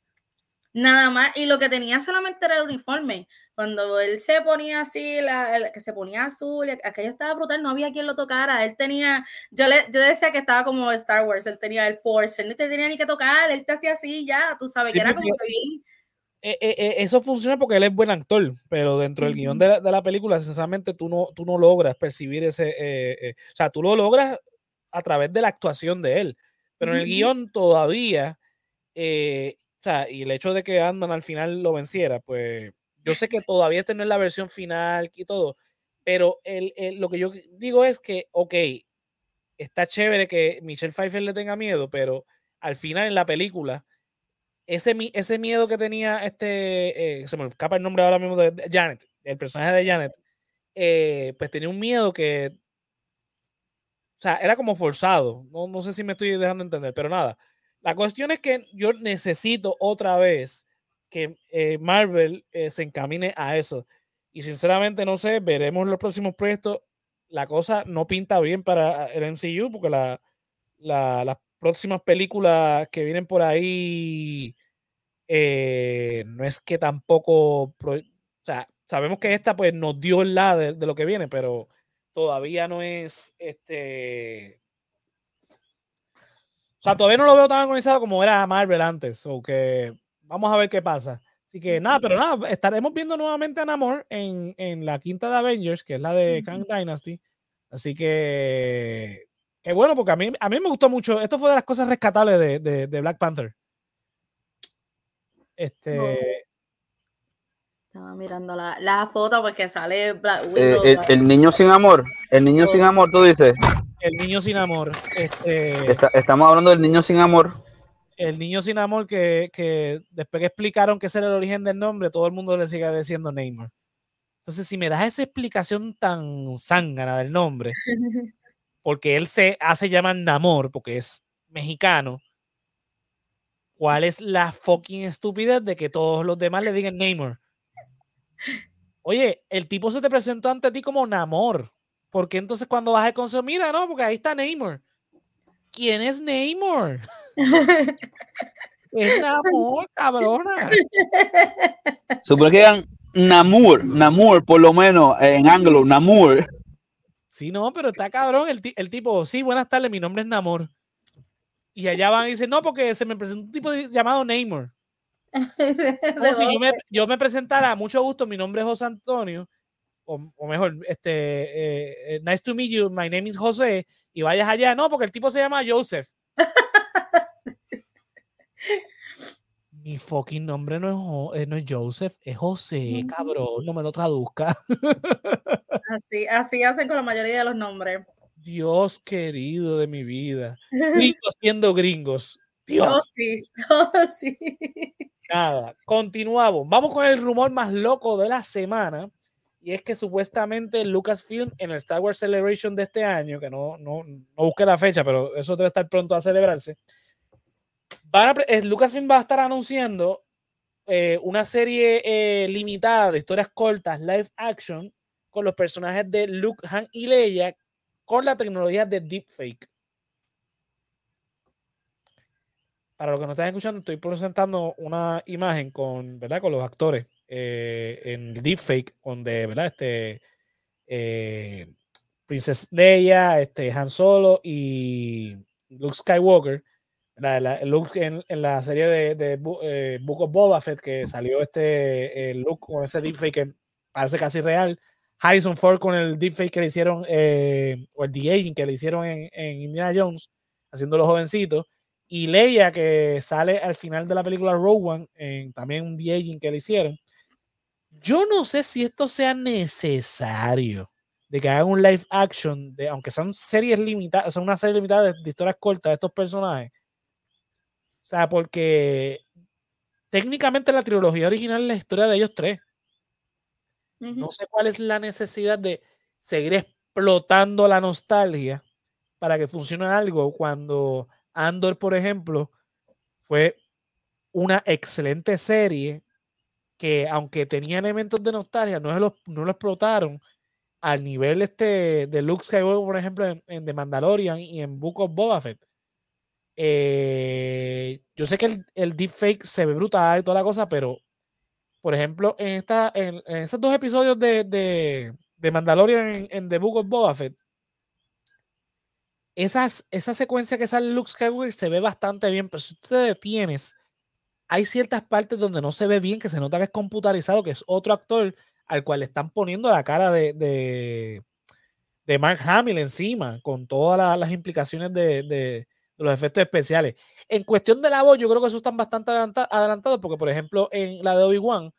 Nada más, y lo que tenía solamente era el uniforme. Cuando él se ponía así, la, el- que se ponía azul, aquello estaba brutal, no había quien lo tocara. Él tenía, yo le yo decía que estaba como Star Wars, él tenía el Force, él no te tenía ni que tocar, él te hacía así ya, tú sabes, Sí, que era como que bien. eh, eh, eh, eso funciona porque él es buen actor, pero dentro del guion de la, de la película, sinceramente, tú no, tú no logras percibir ese. eh, o sea, tú lo logras a través de la actuación de él, pero en el guion todavía. o sea, y el hecho de que Ant-Man al final lo venciera, pues yo sé que todavía esta no es la versión final y todo, pero el, el- lo que yo digo es que, ok, está chévere que Michelle Pfeiffer le tenga miedo, pero al final en la película, ese, ese miedo que tenía este, eh, se me escapa el nombre ahora mismo de Janet, el personaje de Janet, eh, pues tenía un miedo que, o sea, era como forzado. No, no sé si me estoy dejando entender, pero nada. La cuestión es que yo necesito otra vez que eh, Marvel eh, se encamine a eso. Y sinceramente no sé, veremos los próximos proyectos. La cosa no pinta bien para el MCU porque la, la- las próximas películas que vienen por ahí eh, no es que tampoco, pro- o sea, sabemos que esta pues nos dio la de, de lo que viene, pero todavía no es este. O sea, todavía no lo veo tan organizado como era Marvel antes. O que vamos a ver qué pasa. Así que nada, pero nada, estaremos viendo nuevamente a Namor en, en la quinta de Avengers, que es la de Kang Dynasty. Así que qué bueno, porque a mí, a mí me gustó mucho. Esto fue de las cosas rescatables de, de- de Black Panther. Este, Estaba mirando la, la foto porque sale Black Eh, Widow. el, el niño sin amor, el niño sin amor, tú dices. el niño sin amor. Este, Está- estamos hablando del niño sin amor. El niño sin amor que, que después que explicaron que ese era el origen del nombre, todo el mundo le sigue diciendo Neymar. Entonces, si me das esa explicación tan zángana del nombre, [LAUGHS] porque él se hace llamar Namor, porque es mexicano, ¿cuál es la fucking estupidez de que todos los demás le digan Neymar? Oye, el tipo se te presentó ante ti como Namor. ¿Por qué entonces cuando vas a consejo, mira, no? Porque ahí está Neymar. ¿Quién es Neymar? Es [LAUGHS] Namor, cabrona. Supone que eran Namur, Namur, por lo menos en anglo, Namur. Sí, no, pero está cabrón. El, el tipo, sí, buenas tardes, mi nombre es Namor. Y allá van y dicen, no, porque se me presentó un tipo de- llamado Neymar. [LAUGHS] Como si yo me, yo me presentara, mucho gusto, mi nombre es José Antonio, o, o mejor, este, eh, eh, nice to meet you, my name is José, y vayas allá, no, porque el tipo se llama Joseph. [LAUGHS] Mi fucking nombre no es, eh, no es Joseph, es José, cabrón, no me lo traduzca. [LAUGHS] Así, así hacen con la mayoría de los nombres. Dios querido de mi vida. [LAUGHS] Gringos siendo gringos. Dios. Oh, sí, oh, sí. Nada, continuamos. Vamos con el rumor más loco de la semana. Y es que supuestamente Lucasfilm en el Star Wars Celebration de este año, que no, no, no busqué la fecha, pero eso debe estar pronto a celebrarse. Van a eh, Lucasfilm va a estar anunciando eh, una serie eh, limitada de historias cortas, live action, con los personajes de Luke, Han y Leia, con la tecnología de deepfake. Para los que no están escuchando, estoy presentando una imagen con, ¿verdad? con los actores eh, en deepfake, donde, ¿verdad? Este, eh, Princess Leia, este, Han Solo y Luke Skywalker. La, la- Luke en, en la serie de, de eh, Book of Boba Fett que salió este eh, Luke con ese deepfake que parece casi real. Harrison Ford con el deepfake que le hicieron, eh, o el de-aging que le hicieron en, en Indiana Jones, haciéndolo jovencito. Y Leia, que sale al final de la película Rogue One, en también un de-aging que le hicieron. Yo no sé si esto sea necesario de que hagan un live action, de, aunque son series limitadas, son una serie limitada de, de historias cortas de estos personajes. O sea, porque técnicamente la trilogía original es la historia de ellos tres. No sé cuál es la necesidad de seguir explotando la nostalgia para que funcione algo cuando Andor, por ejemplo, fue una excelente serie que aunque tenía elementos de nostalgia, no, lo, no lo explotaron al nivel este de Luke Skywalker, por ejemplo, en, en The Mandalorian y en Book of Boba Fett. Eh, yo sé que el, el deepfake se ve brutal y toda la cosa, pero por ejemplo, en, esta, en esos dos episodios de, de, de Mandalorian en, en The Book of Boba Fett, esas, esa secuencia que sale Luke Skywalker se ve bastante bien, pero si tú te detienes, hay ciertas partes donde no se ve bien, que se nota que es computarizado, que es otro actor al cual le están poniendo la cara de, de, Mark Hamill encima, con todas la- las implicaciones de, de- los efectos especiales. En cuestión de la voz, yo creo que eso están bastante adelanta- adelantados, porque por ejemplo, en la de Obi-Wan,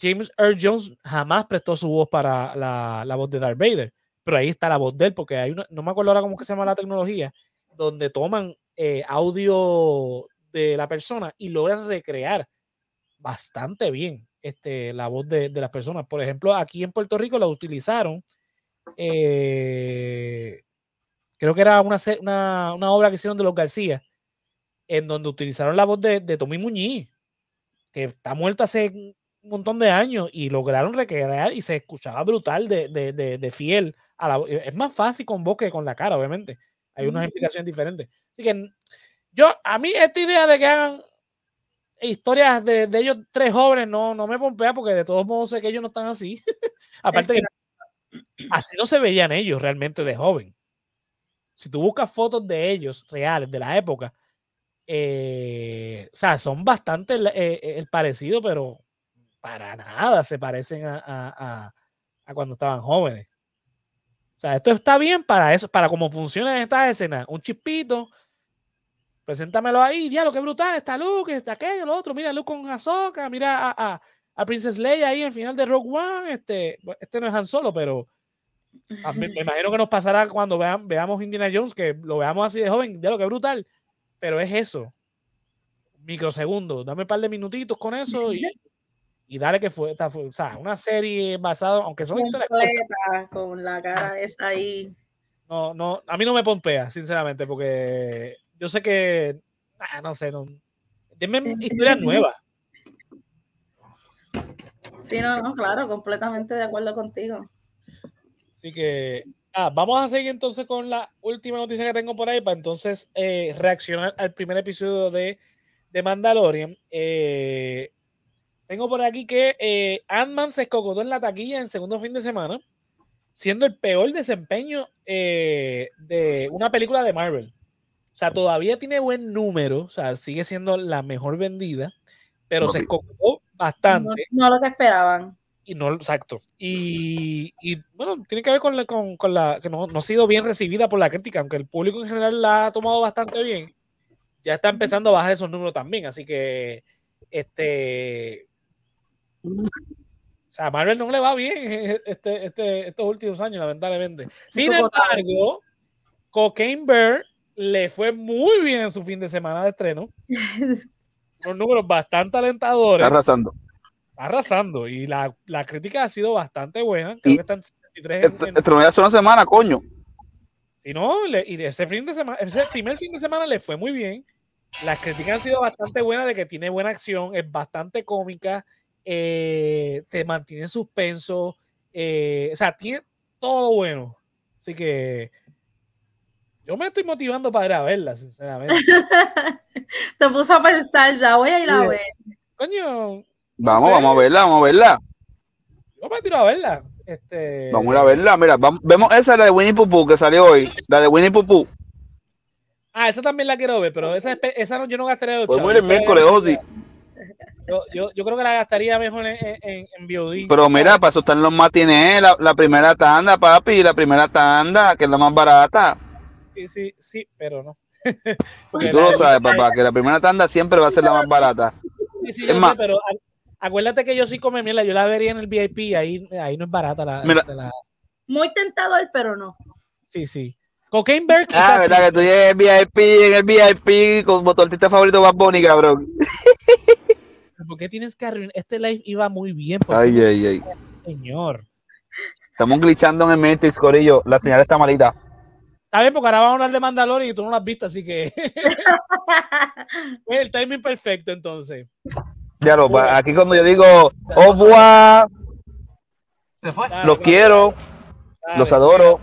James Earl Jones jamás prestó su voz para la, la voz de Darth Vader, pero ahí está la voz de él, porque hay una, no me acuerdo ahora cómo que se llama la tecnología, donde toman eh, audio de la persona y logran recrear bastante bien este, la voz de, de las personas. Por ejemplo, aquí en Puerto Rico la utilizaron, eh, creo que era una, una, una obra que hicieron de los García, en donde utilizaron la voz de, de Tommy Muñiz, que está muerto hace un montón de años, y lograron recrear y se escuchaba brutal de, de, de- fiel a la voz. Es más fácil con voz que con la cara, obviamente. Hay unas Ujú. implicaciones diferentes. Así que yo, a mí esta idea de que hagan historias de, de ellos tres jóvenes no, no me pompea porque de todos modos sé que ellos no están así. [LAUGHS] Aparte que así no se veían ellos realmente de joven. Si tú buscas fotos de ellos reales de la época, eh, o sea, son bastante el, eh, el parecido, pero para nada se parecen a, a- a- a cuando estaban jóvenes. O sea, esto está bien para eso, para cómo funcionan estas escenas. Un chispito, preséntamelo ahí, diablo, qué brutal, está Luke, está aquello, lo otro, mira Luke con Ahsoka, mira a, a, a Princess Leia ahí al final de Rogue One, este, este no es Han Solo, pero me imagino que nos pasará cuando vean, veamos Indiana Jones, que lo veamos así de joven, diablo, qué brutal, pero es eso, microsegundos, dame un par de minutitos con eso y, y dale que fue, esta fue- o sea, una serie basada, aunque son historias con la cara esa ahí. no, no, a mí no me pompea, sinceramente, porque yo sé que, ah, no sé, no, denme historias nuevas. Sí, no, no, claro, completamente de acuerdo contigo. Así que ah, vamos a seguir entonces con la última noticia que tengo por ahí para entonces eh, reaccionar al primer episodio de, de Mandalorian. Eh, tengo por aquí que eh, Ant-Man se escocotó en la taquilla en segundo fin de semana, siendo el peor desempeño eh, de una película de Marvel. O sea, todavía tiene buen número, o sea, sigue siendo la mejor vendida, pero se escocotó No, bastante. no lo que esperaban. Y no, exacto. Y, y, bueno, tiene que ver con la, con, con la que no, no ha sido bien recibida por la crítica, aunque el público en general la ha tomado bastante bien. Ya está empezando a bajar esos números también. Así que, este. O sea, a Marvel no le va bien [LAUGHS] este, este, estos últimos años, lamentablemente. Sin embargo, Cocaine Bear le fue muy bien en su fin de semana de estreno. unos números bastante Está alentadores. arrasando. Está arrasando. Y la, la crítica ha sido bastante buena. Creo que están 73 en- en- es una semana, coño. Si no, le- y ese fin de semana, ese primer fin de semana le fue muy bien. Las críticas han sido bastante buenas de que tiene buena acción, es bastante cómica, eh, te mantiene en suspenso, eh, o sea, tiene todo bueno. Así que yo me estoy motivando para ir a verla, sinceramente. [LAUGHS] Te puso a pensar, ya voy a ir a ver. Coño, Vamos, sé. vamos a verla, vamos a verla. yo me tiro a verla. Este, Vamos a ir a verla. Mira, vamos- vemos esa, la de Winnie Pooh, que salió hoy. La de Winnie Pooh. Ah, esa también la quiero ver, pero esa, esa no, yo no gastaría los Podemos chavos. ir el miércoles, Ozzy. Yo, yo, yo creo que la gastaría mejor en, en, en-. Pero mira, para eso están los matinés, la, la primera tanda, papi, la primera tanda, que es la más barata. Sí, sí, sí, pero no. Y Porque tú la- lo sabes, papá, que la primera tanda siempre va a ser la más barata. Sí, sí, Es yo sé, más- pero acuérdate que yo sí come mierda, yo la vería en el VIP, ahí, ahí no es barata la, Mira. la- Muy tentador, pero no. sí, sí. Cocaine Bear Ah, quizás verdad sí. que tú llegas en VIP, en el VIP, como tu artista favorito más Bunny, cabrón. ¿Por qué tienes que arruinar? Este live iba muy bien, ¿por qué Ay, ay, ay. señor. Estamos glitchando en el Matrix, Corillo. La señal está malita. Está bien, porque ahora vamos a hablar de Mandalorian y tú no lo has visto, así que [LAUGHS] el timing perfecto entonces. Ya lo, aquí cuando yo digo, Se fue. Dale, los dale, quiero, dale, los adoro,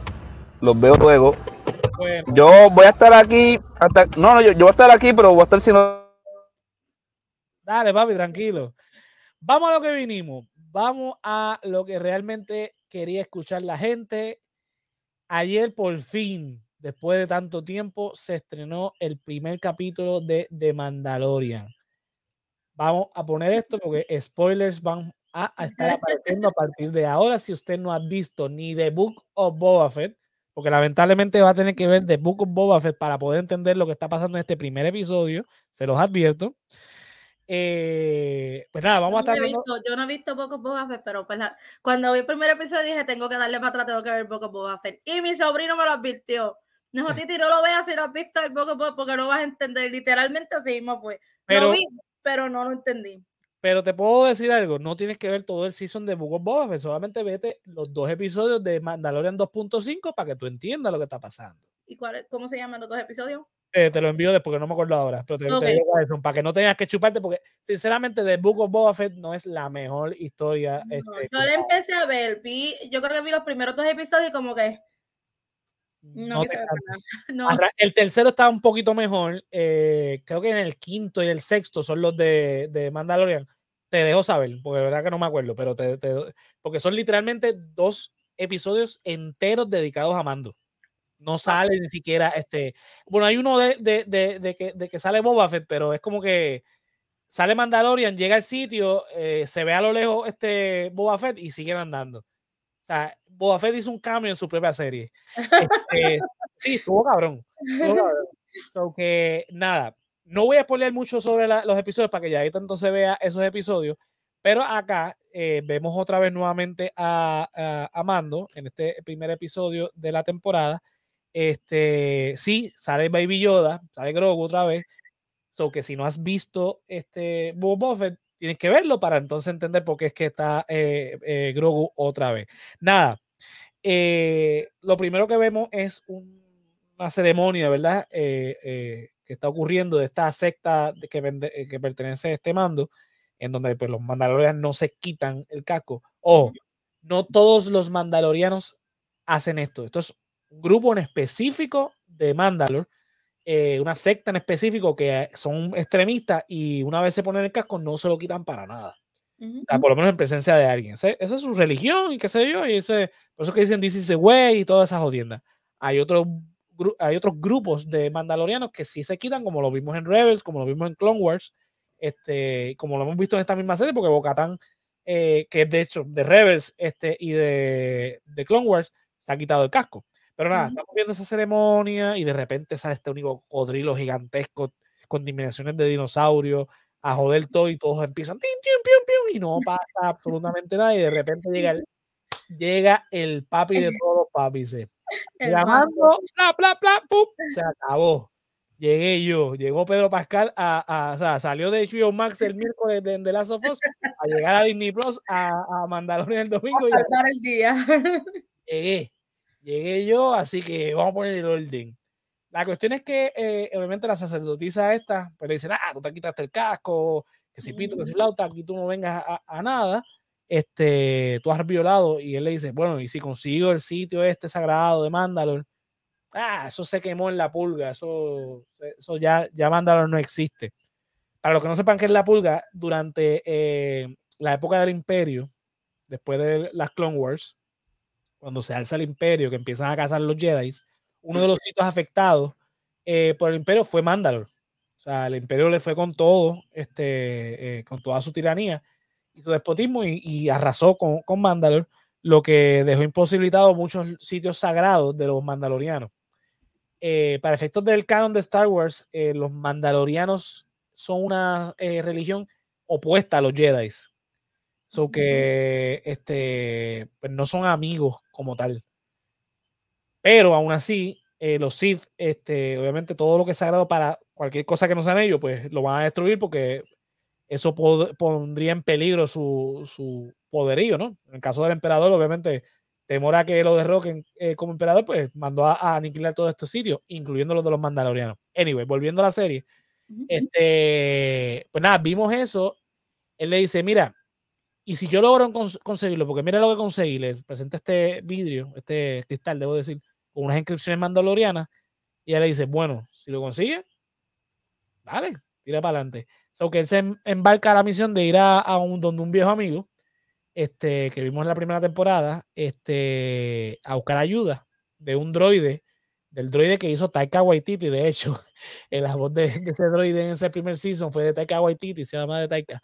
los veo luego. bueno. Yo voy a estar aquí hasta. No, no, yo, yo voy a estar aquí, pero voy a estar sin. Dale, papi, tranquilo. Vamos a lo que vinimos. Vamos a lo que realmente quería escuchar la gente. Ayer, por fin, después de tanto tiempo, se estrenó el primer capítulo de The Mandalorian. Vamos a poner esto porque spoilers van a, a estar [LAUGHS] apareciendo a partir de ahora. Si usted no ha visto ni The Book of Boba Fett, porque lamentablemente va a tener que ver The Book of Boba Fett para poder entender lo que está pasando en este primer episodio, se los advierto. Eh, pues nada, vamos a Yo estar viendo- yo no he visto Boca Boba Fett, pero pues la- cuando vi el primer episodio dije, tengo que darle para atrás, tengo que ver Boca Boba Fett. Y mi sobrino me lo advirtió. No, Titi, no lo veas si no has visto el Boba porque no vas a entender. Literalmente así mismo fue. Pero- lo vi, pero no lo entendí. Pero te puedo decir algo, no tienes que ver todo el season de Book of Boba Fett, solamente vete los dos episodios de Mandalorian 2.5 para que tú entiendas lo que está pasando. ¿Y cuál, cómo se llaman los dos episodios? Te lo envío después, porque no me acuerdo ahora, pero te, te Ok. digo eso, para que no tengas que chuparte, porque sinceramente The Book of Boba Fett no es la mejor historia. No, este, yo le empecé a ver, vi, yo creo que vi los primeros dos episodios y como que no, no te. [LAUGHS] No, Arra- El tercero está un poquito mejor. eh, creo que en el quinto y el sexto son los de, de Mandalorian. Te dejo saber, porque de verdad que no me acuerdo, pero te, te- porque son literalmente dos episodios enteros dedicados a Mando. No sale ni siquiera este. Bueno, hay uno de, de, de- de que, de que sale Boba Fett, pero es como que sale Mandalorian, llega al sitio, eh, se ve a lo lejos este Boba Fett y siguen andando. O sea, Boba Fett hizo un cambio en su propia serie. Este, [LAUGHS] sí, estuvo cabrón. estuvo cabrón. So que nada, no voy a spoiler mucho sobre la- los episodios para que ya ahí tanto se vea esos episodios, pero acá eh, vemos otra vez nuevamente a, a, a Mando en este primer episodio de la temporada. Este, sí, sale Baby Yoda, sale Grogu otra vez. So que si no has visto este Boba Fett, tienes que verlo para entonces entender por qué es que está eh, eh, Grogu otra vez. Nada, eh, lo primero que vemos es un- una ceremonia, ¿verdad? Eh, que está ocurriendo de esta secta de que, vende- que pertenece a este mando, en donde pues, los mandalorianos no se quitan el casco. O no todos los mandalorianos hacen esto. Esto es un grupo en específico de Mandalor, eh, una secta en específico que son extremistas y una vez se ponen el casco no se lo quitan para nada. Ujú. O sea, por lo menos en presencia de alguien. Esa es su religión y qué sé yo. Y ese, por eso que dicen This is the way y todas esas jodiendas. Hay, otros hay otros grupos de mandalorianos que sí se quitan, como lo vimos en Rebels, como lo vimos en Clone Wars, este, como lo hemos visto en esta misma serie, porque Bocatán, que es de hecho de Rebels este, y de, de Clone Wars, se ha quitado el casco. Pero nada, estamos viendo esa ceremonia y de repente sale este único cocodrilo gigantesco con dimensiones de dinosaurio a joder todo y todos empiezan tin, tin, y no [LAUGHS] pasa absolutamente nada y de repente llega el, [LAUGHS] llega el papi de todos los papis. eh, Llamando, bla, bla, bla, pum, se acabó. llegué yo, llegó Pedro Pascal, a, a- o sea, salió de HBO Max el [LAUGHS] miércoles de, de Last of Us, a llegar a Disney Plus, a, a Mandalorian el domingo, A y salvar el día. llegué, llegué yo, así que vamos a poner el orden. La cuestión es que, eh, obviamente, la sacerdotisa esta, pues le dicen, ah, tú te quitaste el casco, que si pito, que si flauta, aquí tú no vengas a, a nada, este, tú has violado, y él le dice, bueno, y si consigo el sitio este sagrado de Mandalor, ah, eso se quemó en la pulga, eso, eso ya, ya Mandalor no existe. Para los que no sepan qué es la pulga, durante eh, la época del imperio, después de las Clone Wars, cuando se alza el imperio, que empiezan a cazar los Jedi, uno de los sitios afectados eh, por el imperio fue Mandalor. O sea, el imperio le fue con todo, este, eh, con toda su tiranía y su despotismo y, y arrasó con, con Mandalor, lo que dejó imposibilitado muchos sitios sagrados de los mandalorianos. Eh, para efectos del canon de Star Wars, eh, los mandalorianos son una eh, religión opuesta a los Jedi. So que este, pues no son amigos como tal. Pero aún así, eh, los Sith, este, obviamente todo lo que es sagrado para cualquier cosa que no sean ellos, pues lo van a destruir porque eso pondría en peligro su, su poderío, ¿no? En el caso del emperador, obviamente, temor a que lo derroquen eh, como emperador, pues mandó a, a aniquilar todos estos sitios, incluyendo los de los mandalorianos. Anyway, volviendo a la serie, este, pues nada, vimos eso. Él le dice, mira, y si yo logro cons- conseguirlo, porque mira lo que conseguí, le presenta este vidrio, este cristal, debo decir, con unas inscripciones mandalorianas, y ella le dice, bueno, si lo consigue, dale, tira para adelante. So que él se em- embarca a la misión de ir a, a un, donde un viejo amigo, este, que vimos en la primera temporada, este, a buscar ayuda de un droide, del droide que hizo Taika Waititi, de hecho, en la voz de, de ese droide en ese primer season fue de Taika Waititi, se llama de Taika.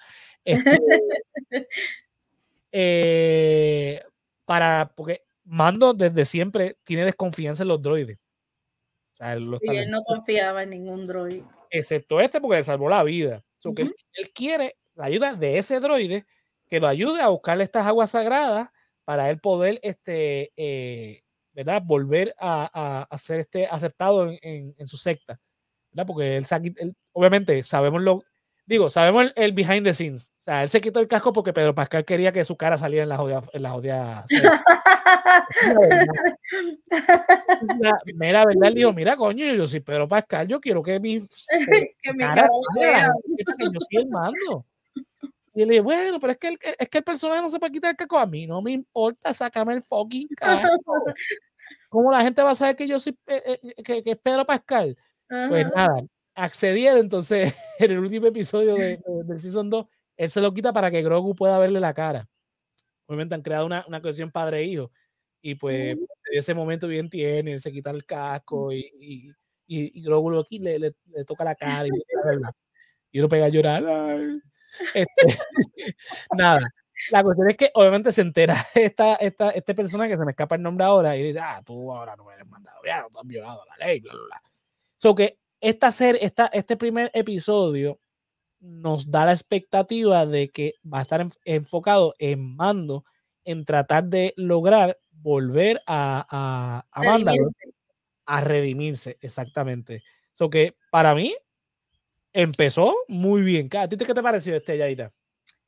Este, [LAUGHS] eh, para, porque Mando desde siempre tiene desconfianza en los droides. O sea, él Y él no confiaba en ningún droid. excepto este porque le salvó la vida. So que él, quiere la ayuda de ese droide que lo ayude a buscarle estas aguas sagradas para él poder, este, eh, ¿verdad? Volver a, a, a ser este, aceptado en, en- en su secta. ¿verdad? Porque él- obviamente, sabemos lo, digo, sabemos el, el behind the scenes. O sea, él se quitó el casco porque Pedro Pascal quería que su cara saliera en [LAUGHS] la jodida, en la jodida. La verdad. Él dijo, mira, coño, yo soy Pedro Pascal, yo quiero que mi [LAUGHS] que mi cara que yo soy el mando. Y le dije, bueno, pero es que el, es que el personaje no se puede quitar el casco. A mí no me importa, sácame el fucking casco. [LAUGHS] ¿Cómo la gente va a saber que yo soy, eh, eh, que, que es Pedro Pascal? Pues Ajá. nada, accedieron entonces [LAUGHS] en el último episodio de, de- del Season 2, él se lo quita para que Grogu pueda verle la cara. Obviamente han creado una, una cohesión padre-hijo y pues se dio ese momento bien tiene, él se quita el casco y, y, y, y Grogu lo le, le, le toca la cara y, [LAUGHS] y uno pega a llorar. Este, [LAUGHS] nada, la cuestión es que obviamente se entera esta, esta, este persona que se me escapa el nombre ahora y dice, ah, tú ahora no eres mandado, ya no tú has violado la ley, bla, bla, bla. So que esta serie, esta, este primer episodio nos da la expectativa de que va a estar en- enfocado en Mando, en tratar de lograr volver a, a, a Redimirse. a redimirse, exactamente. So que para mí empezó muy bien. ¿A ti qué te pareció este Yaita?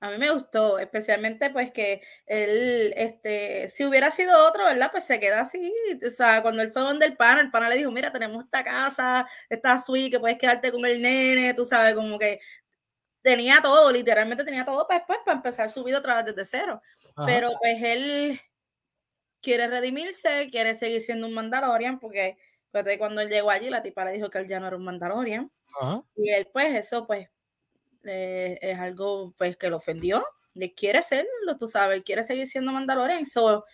A mí me gustó, especialmente pues que él, este, si hubiera sido otro, ¿verdad? Pues se queda así. O sea, cuando él fue donde el pana, el pana le dijo, mira, tenemos esta casa, esta suite, que puedes quedarte con el nene, tú sabes, como que tenía todo, literalmente tenía todo para después, para empezar su vida otra vez desde cero. Pero pues él quiere redimirse, quiere seguir siendo un Mandalorian, porque fíjate, cuando él llegó allí, la tipa le dijo que él ya no era un Mandalorian. Ajá. Y él, pues, eso, pues, eh, es algo, pues, que lo ofendió. Le quiere serlo, tú sabes, quiere seguir siendo Mandalorian. So,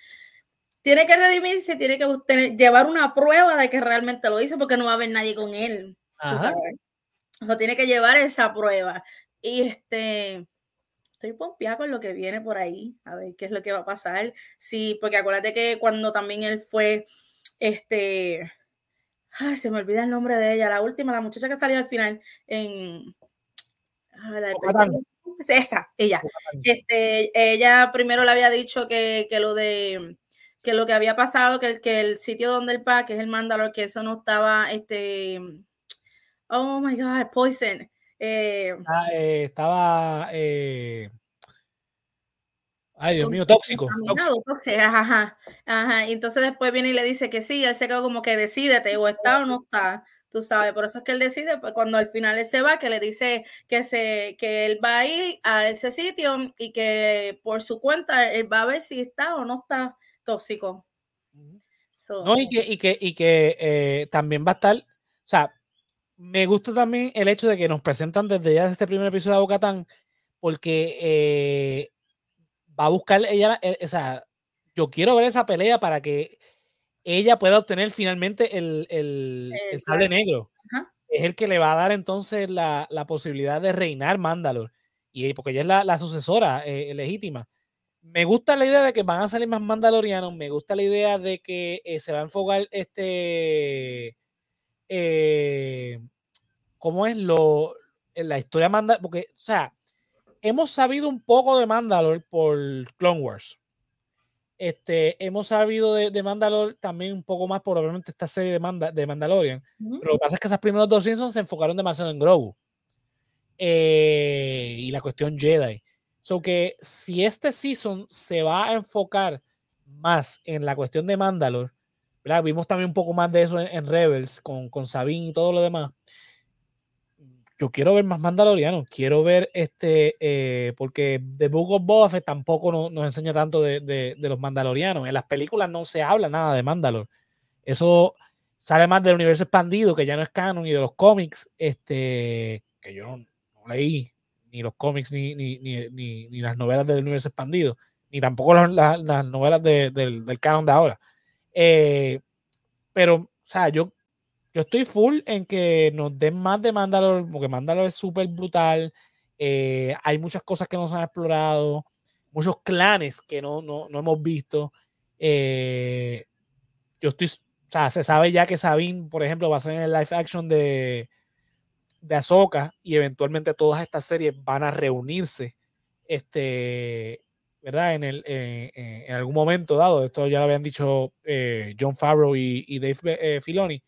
tiene que redimirse, tiene que tener- llevar una prueba de que realmente lo hizo, porque no va a haber nadie con él, tú sabes. O tiene que llevar esa prueba. Y este, estoy pompeada con lo que viene por ahí, a ver qué es lo que va a pasar. Sí, porque acuérdate que cuando también él fue, este, ay, se me olvida el nombre de ella, la última, la muchacha que salió al final en la película- esa, ella. Este, ella primero le había dicho que, que lo de que lo que había pasado, que el, que el sitio donde él va, que es el Mandalor, que eso no estaba, este, Oh my God, Poison. Eh, Ah, eh, estaba. eh, ay, Dios mío, tóxico. contaminado, tóxico. tóxico, Ajá, ajá, ajá. Y entonces después viene y le dice que sí, él se quedó como que decídete, o está o no está, tú sabes. Por eso es que él decide, pues cuando al final él se va, que le dice que, se, que él va a ir a ese sitio y que por su cuenta él va a ver si está o no está tóxico. So, No, y que, y que, y que eh, también va a estar. O sea, me gusta también el hecho de que nos presentan desde ya este primer episodio de Bocatán, porque eh, va a buscar ella. eh, o sea, yo quiero ver esa pelea para que ella pueda obtener finalmente el, el, sable negro. Ajá. Es el que le va a dar entonces la, la posibilidad de reinar Mandalor. Y porque ella es la, la sucesora eh, legítima. Me gusta la idea de que van a salir más mandalorianos. Me gusta la idea de que eh, se va a enfocar este. eh, ¿Cómo es lo. en la historia Mandalor? Porque, o sea, hemos sabido un poco de Mandalor por Clone Wars. Este, hemos sabido de, de Mandalor también un poco más por obviamente esta serie de, Manda- de Mandalorian. ujú. Pero lo que pasa es que esas primeros dos seasons se enfocaron demasiado en Grogu. Eh, y la cuestión Jedi. So que si este season se va a enfocar más en la cuestión de Mandalore, ¿verdad? Vimos también un poco más de eso en, en Rebels con, con Sabine y todo lo demás. Yo quiero ver más Mandalorianos, quiero ver este, eh, porque The Book of Boba tampoco no- nos enseña tanto de, de- de los Mandalorianos. En las películas no se habla nada de Mandalore. Eso sale más del universo expandido, que ya no es canon, y de los cómics, este, que yo no, no leí ni los cómics ni, ni, ni, ni- las novelas del universo expandido, ni tampoco las novelas de- del, del canon de ahora. Eh, pero, o sea, yo, yo estoy full en que nos den más de Mandalore, porque Mandalore es súper brutal. eh, hay muchas cosas que no se han explorado, muchos clanes que no, no, no hemos visto. eh, yo estoy, o sea, se sabe ya que Sabine, por ejemplo, va a ser en el live action de, de Ahsoka y eventualmente todas estas series van a reunirse, este, ¿verdad? En, el, en algún momento dado, esto ya lo habían dicho eh, John Favreau y, y Dave eh, Filoni,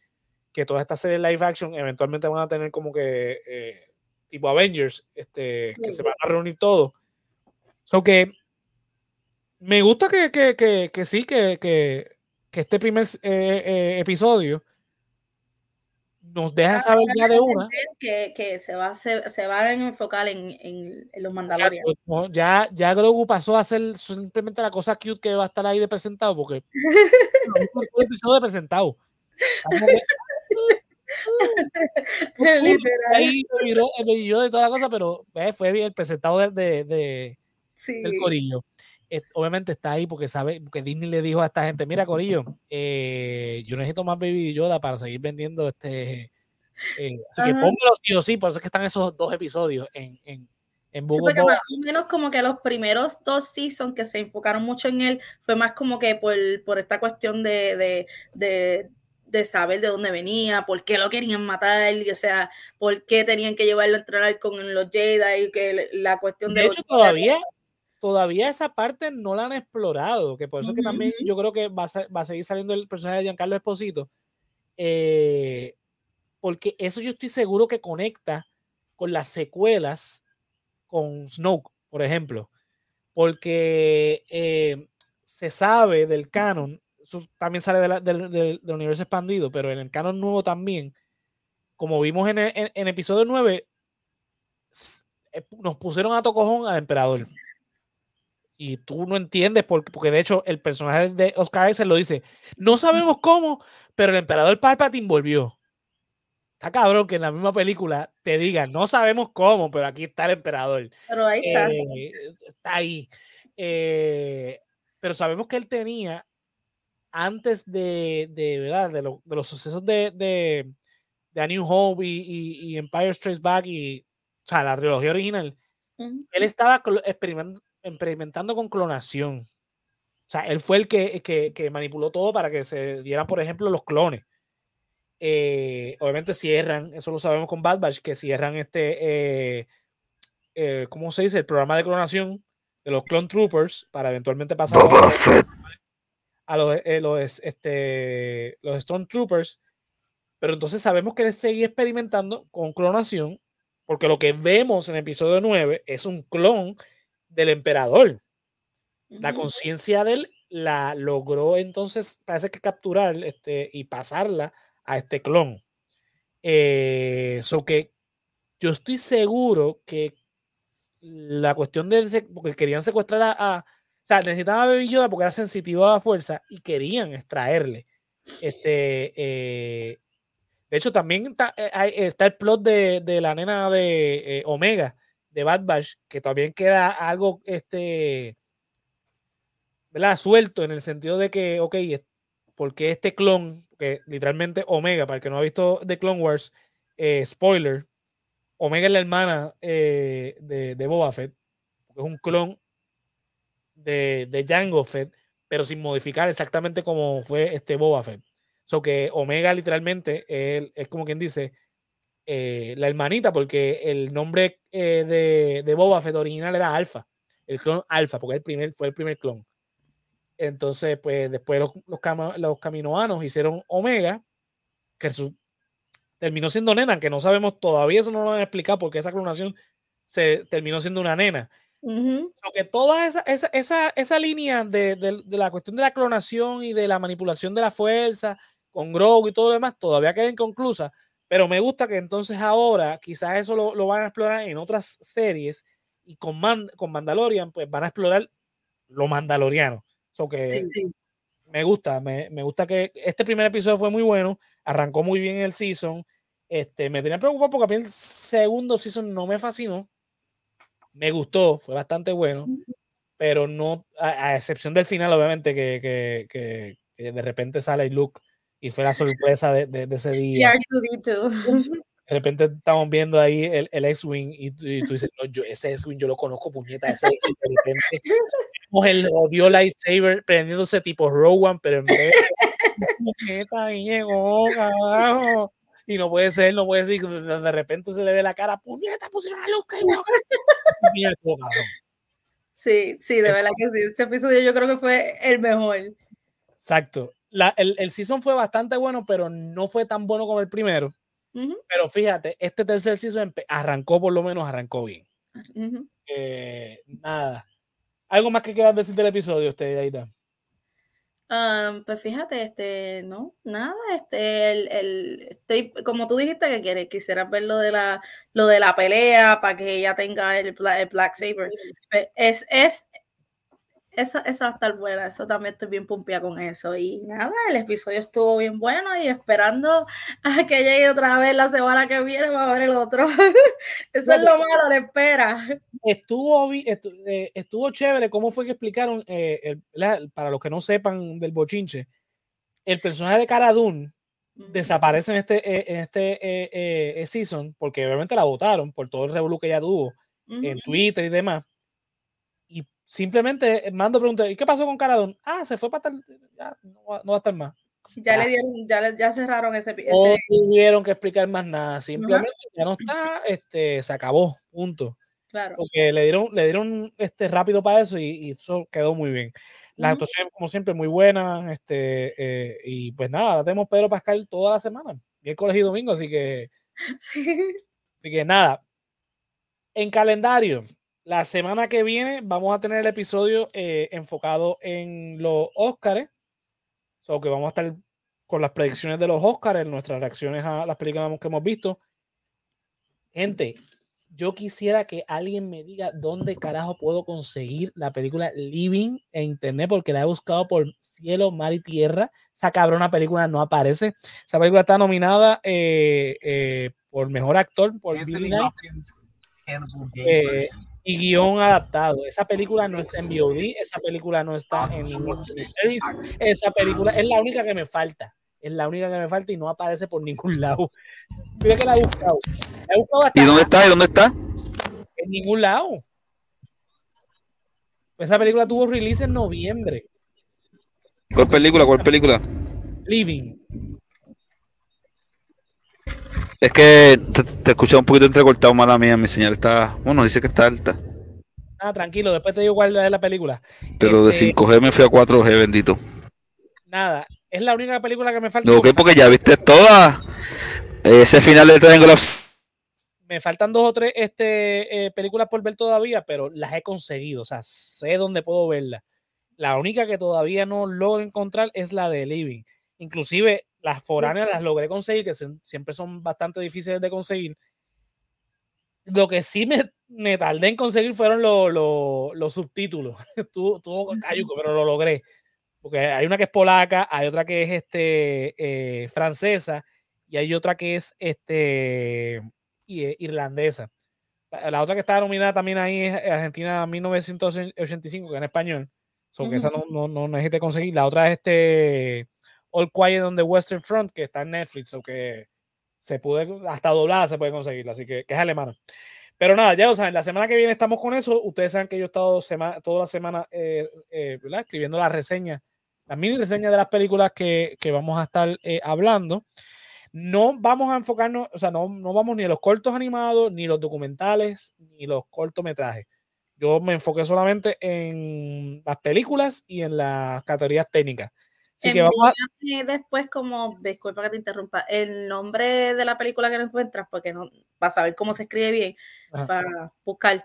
que todas estas series live action eventualmente van a tener como que eh, tipo Avengers, este, que Sí. se van a reunir todos. So que me gusta que, que, que, que sí, que, que, que este primer eh, eh, episodio nos deja saber ya de una. que, que se, va, hacer- se van a enfocar en, en, en los Mandalorianos. No, ya, ya Grogu pasó a ser simplemente la cosa cute que va a estar ahí de presentado, porque [LAUGHS] no, el episodio de presentado. [LAUGHS] Que, ahí me miró, miró de toda la cosa, pero eh, fue bien el presentado de, de- de- Sí. del Corillo. Eh, obviamente está ahí porque sabe, porque Disney le dijo a esta gente, mira Corillo, eh, yo necesito más Baby Yoda para seguir vendiendo este. eh, así que Ajá. póngalo sí o sí, por eso es que están esos dos episodios en, en, en Sí, porque más o menos como que los primeros dos seasons que se enfocaron mucho en él fue más como que por, por esta cuestión de, de, de, de saber de dónde venía, por qué lo querían matar, y, o sea, por qué tenían que llevarlo a entrenar con los Jedi, y que la cuestión de, De hecho, todavía, todavía esa parte no la han explorado, que por eso es que también yo creo que va a, va a seguir saliendo el personaje de Giancarlo Esposito, eh, porque eso yo estoy seguro que conecta con las secuelas con Snoke, por ejemplo, porque eh, se sabe del canon, eso también sale de la- del, del- del universo expandido, pero en el canon nuevo también, como vimos en, el- en- en episodio 9, s- eh, nos pusieron a tocojón al emperador. Y tú no entiendes por porque de hecho el personaje de Oscar Isaac lo dice, no sabemos [LAUGHS] cómo, pero el emperador Palpatine volvió. Está cabrón que en la misma película te digan, no sabemos cómo, pero aquí está el emperador. Pero ahí está. Eh, está ahí. Eh, pero sabemos que él tenía, antes de, de, ¿verdad? de, lo- de los sucesos de, de, de A New Hope y, y- y Empire Strikes Back, y, o sea, la trilogía original, él estaba clo- experimen- experimentando con clonación. O sea, él fue el que, que- que manipuló todo para que se dieran, por ejemplo, los clones. Eh, obviamente cierran, eso lo sabemos con Bad Batch, que cierran este, eh, eh, ¿cómo se dice? El programa de clonación de los Clone Troopers para eventualmente pasar a, a los, eh, los, este, los Stormtroopers. Pero entonces sabemos que él sigue experimentando con clonación, porque lo que vemos en el episodio 9 es un clon del emperador. La conciencia de él la logró entonces, parece que capturar este, y pasarla a este clon. Eh, so que yo estoy seguro que la cuestión de porque querían secuestrar a, a- sea, necesitaban a Baby Yoda porque era sensitivo a la fuerza y querían extraerle. Este, eh, de hecho, también está, eh, está el plot de, la nena de eh, Omega, de Bad Batch, que también queda algo, este, ¿verdad? Suelto en el sentido de que, ok, porque este clon, que literalmente Omega, para el que no ha visto The Clone Wars, spoiler, Omega es la hermana de, de Boba Fett, es un clon de, de Jango Fett, pero sin modificar exactamente como fue este Boba Fett. So que Omega literalmente es, es como quien dice eh, la hermanita, porque el nombre eh, de, de Boba Fett original era Alpha, el clon Alpha, porque el primer, fue el primer clon. Entonces, pues después los, los, cama- los caminoanos hicieron Omega, que su- terminó siendo nena, que no sabemos todavía, eso no lo han explicado, porque esa clonación se terminó siendo una nena. So que toda esa, esa, esa, esa línea de, de- de la cuestión de la clonación y de la manipulación de la fuerza con Grogu y todo lo demás todavía queda inconclusa, pero me gusta que entonces ahora quizás eso lo, lo van a explorar en otras series y con, Man- con Mandalorian pues van a explorar lo mandaloriano. So que Sí, sí. me gusta, me, me gusta que este primer episodio fue muy bueno, arrancó muy bien el season. Este, me tenía preocupado porque a mí el segundo season no me fascinó. Me gustó, fue bastante bueno, pero no, a, a excepción del final, obviamente, que, que, que- que de repente sale Luke y fue la sorpresa de, de- de ese [LAUGHS] día. R2D2. De repente estamos viendo ahí el, el X-Wing y, y tú dices, no, yo, ese X-Wing yo lo conozco, puñeta, ese X-Wing. De repente vemos el odio lightsaber prendiéndose tipo Rowan, pero en vez de puñeta, llegó, carajo. Y no puede ser, no puede ser. y De, repente se le ve la cara, puñeta, pusieron a Luke Skywalker. Sí, sí, de verdad que sí. Ese episodio yo creo que fue el mejor. Exacto. La, el, el season fue bastante bueno, pero no fue tan bueno como el primero. Pero fíjate, este tercer season arrancó por lo menos, arrancó bien. Eh, nada. ¿Algo más que quieras decir del episodio, usted, Aida? Ah, pues fíjate, este, no, nada, este, el, el- estoy, como tú dijiste que quieres, quisieras ver lo de la, lo de la pelea para que ella tenga el, el Black Saber. Pe- Es, es, esa, esa va a estar buena, eso también estoy bien pumpia con eso. Y nada, el episodio estuvo bien bueno y esperando a que llegue otra vez la semana que viene va a ver el otro. [LAUGHS] Eso es lo malo, la espera. Estuvo, eh, estuvo chévere cómo fue que explicaron, eh, el- la- para los que no sepan del bochinche, el personaje de Cara Dune desaparece en este, eh, en este eh, eh, eh, season, porque obviamente la votaron por todo el revolú que ella tuvo en. Twitter y demás. Simplemente mando preguntas, ¿y qué pasó con Cara Dune? Ah, se fue para tal, ya, no, va, no va a estar más. Ya Ah. le dieron, ya, le- ya cerraron ese, pi- No ese- tuvieron que explicar más nada, simplemente ya no está, este, se acabó, punto. claro. porque le dieron, le dieron este rápido para eso y, y eso quedó muy bien. Las Ujú. actuaciones, como siempre, muy buenas. Este, eh, y pues nada, ahora tenemos Pedro Pascal toda la semana, miércoles y domingo, así que, [LAUGHS] Sí. así que nada. En calendario, la semana que viene vamos a tener el episodio eh, enfocado en los Óscares. So que vamos a estar con las predicciones de los Óscares, nuestras reacciones a las películas que hemos visto. Gente, yo quisiera que alguien me diga dónde carajo puedo conseguir la película Living en internet, porque la he buscado por cielo, mar y tierra. Esa cabrona película no aparece. Esa película está nominada eh, eh, por mejor actor por Anthony Knight Hopkins, Eh. Y guion adaptado. Esa película no está en VOD, esa película no está en ningún series. Esa película es la única que me falta. Es la única que me falta y no aparece por ningún lado. Mira que la he buscado. La he buscado hasta ¿Y dónde está? ¿Y dónde está? en ningún lado. Esa película tuvo release en noviembre. ¿Cuál película? ¿Cuál película? Living. Es que te, te escuché un poquito entrecortado, mala mía. Mi señal está. Bueno, dice que está alta. Ah, tranquilo, después te digo cuál es la película. Pero de Este, 5G me fui a 4G, bendito. Nada, es la única película que me falta. No, ok, porque ya viste todas. Ese final de Triangle of me faltan dos o tres este, eh, películas por ver todavía, pero las he conseguido, o sea, sé dónde puedo verlas. La única que todavía no logro encontrar es la de Living. Inclusive las foráneas las logré conseguir, que siempre son bastante difíciles de conseguir. Lo que sí me, me tardé en conseguir fueron los, los- los subtítulos. [LAUGHS] Tuvo, tuvo cayuco, pero lo logré. Porque hay una que es polaca, hay otra que es este, eh, francesa y hay otra que es este, irlandesa. La, otra que está nominada también ahí es Argentina 1985, que en español. So, que esa no, no, no necesité conseguir. La otra es este All Quiet on the Western Front, que está en Netflix, o que se puede, hasta doblada se puede conseguir, así que, que es alemana. Pero nada, ya lo saben, la semana que viene estamos con eso. Ustedes saben que yo he estado sema- toda la semana eh, eh, escribiendo las reseñas, las mini reseñas de las películas que, que vamos a estar eh, hablando. No vamos a enfocarnos, o sea, no, no vamos ni a los cortos animados, ni los documentales, ni los cortometrajes. Yo me enfoqué solamente en las películas y en las categorías técnicas. Así que vamos a, Envíame después como, disculpa que te interrumpa, el nombre de la película que no encuentras, porque no, para saber cómo se escribe bien, Ajá. para buscar,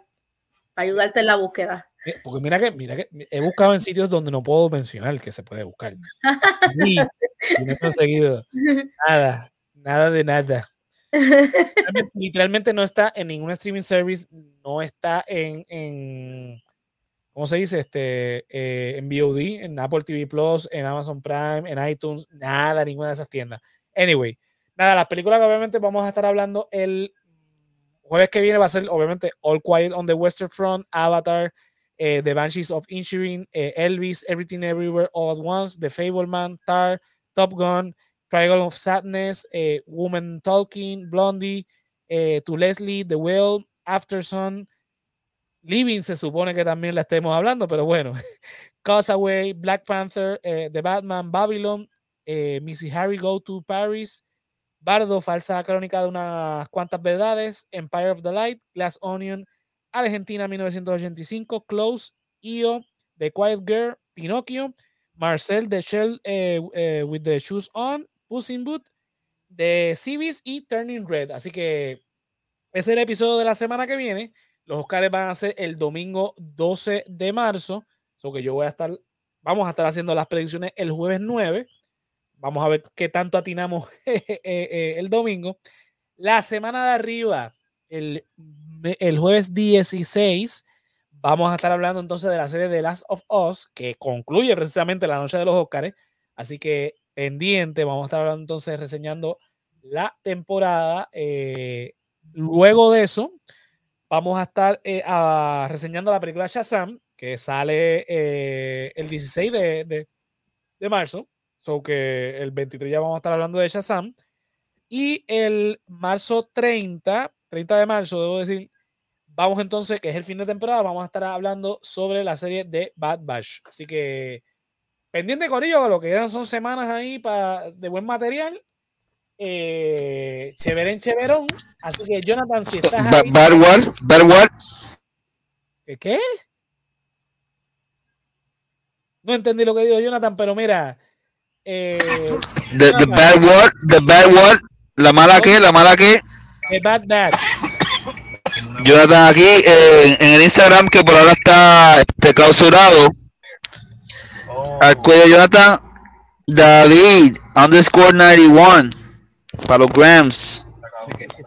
para ayudarte en la búsqueda. Porque mira que, mira que he buscado en sitios donde no puedo mencionar que se puede buscar. Y, [LAUGHS] y no he conseguido nada, nada de nada. [LAUGHS] Literalmente, literalmente no está en ningún streaming service, no está en, en ¿cómo se dice? Este, eh, en VOD, en Apple TV Plus, en Amazon Prime, en iTunes, nada, ninguna de esas tiendas. Anyway, nada, las películas que obviamente vamos a estar hablando el jueves que viene va a ser obviamente All Quiet on the Western Front, Avatar, eh, The Banshees of Inisherin, eh, Elvis, Everything Everywhere All at Once, The Fableman, Tar, Top Gun, Triangle of Sadness, Woman Talking, Blondie, To Leslie, The Whale, Aftersun, Living se supone que también la estemos hablando, pero bueno. [LAUGHS] Causeway, Black Panther, eh, The Batman, Babylon, eh, Missy Harry Go to Paris, Bardo, falsa crónica de unas cuantas verdades, Empire of the Light, Glass Onion, Argentina 1985, Close, Io, The Quiet Girl, Pinocchio, Marcel, The Shell eh, eh, with the Shoes On, Puss in Boot, The Seabees y Turning Red. Así que ese es el episodio de la semana que viene. Los Oscars van a ser el domingo 12 de marzo. So que yo voy a estar, vamos a estar haciendo las predicciones el jueves 9. Vamos a ver qué tanto atinamos [LAUGHS] eh, eh, el domingo. La semana de arriba, el, el jueves 16, vamos a estar hablando entonces de la serie The Last of Us, que concluye precisamente la noche de los Oscars. Así que pendiente, vamos a estar hablando entonces, reseñando la temporada. eh, luego de eso, vamos a estar eh, a- reseñando la película Shazam, que sale eh, el 16 de, de- de marzo. So que el 23 ya vamos a estar hablando de Shazam. Y el marzo 30, 30 de marzo, debo decir, vamos entonces, que es el fin de temporada, vamos a estar hablando sobre la serie de Bad Batch. Así que pendiente con ello, lo que quedan son semanas ahí para de buen material. Eh, chévere en Cheverón. Así que, Jonathan, si estás ahí. Bad what? Bad what? ¿Qué? No entendí lo que dijo Jonathan, pero mira. Eh, The, the bad what? The bad what? La mala que, la mala que. The Bad Batch. Jonathan aquí eh, en el Instagram que por ahora está este, clausurado. Al cuello Jonathan David underscore 91 para los grams.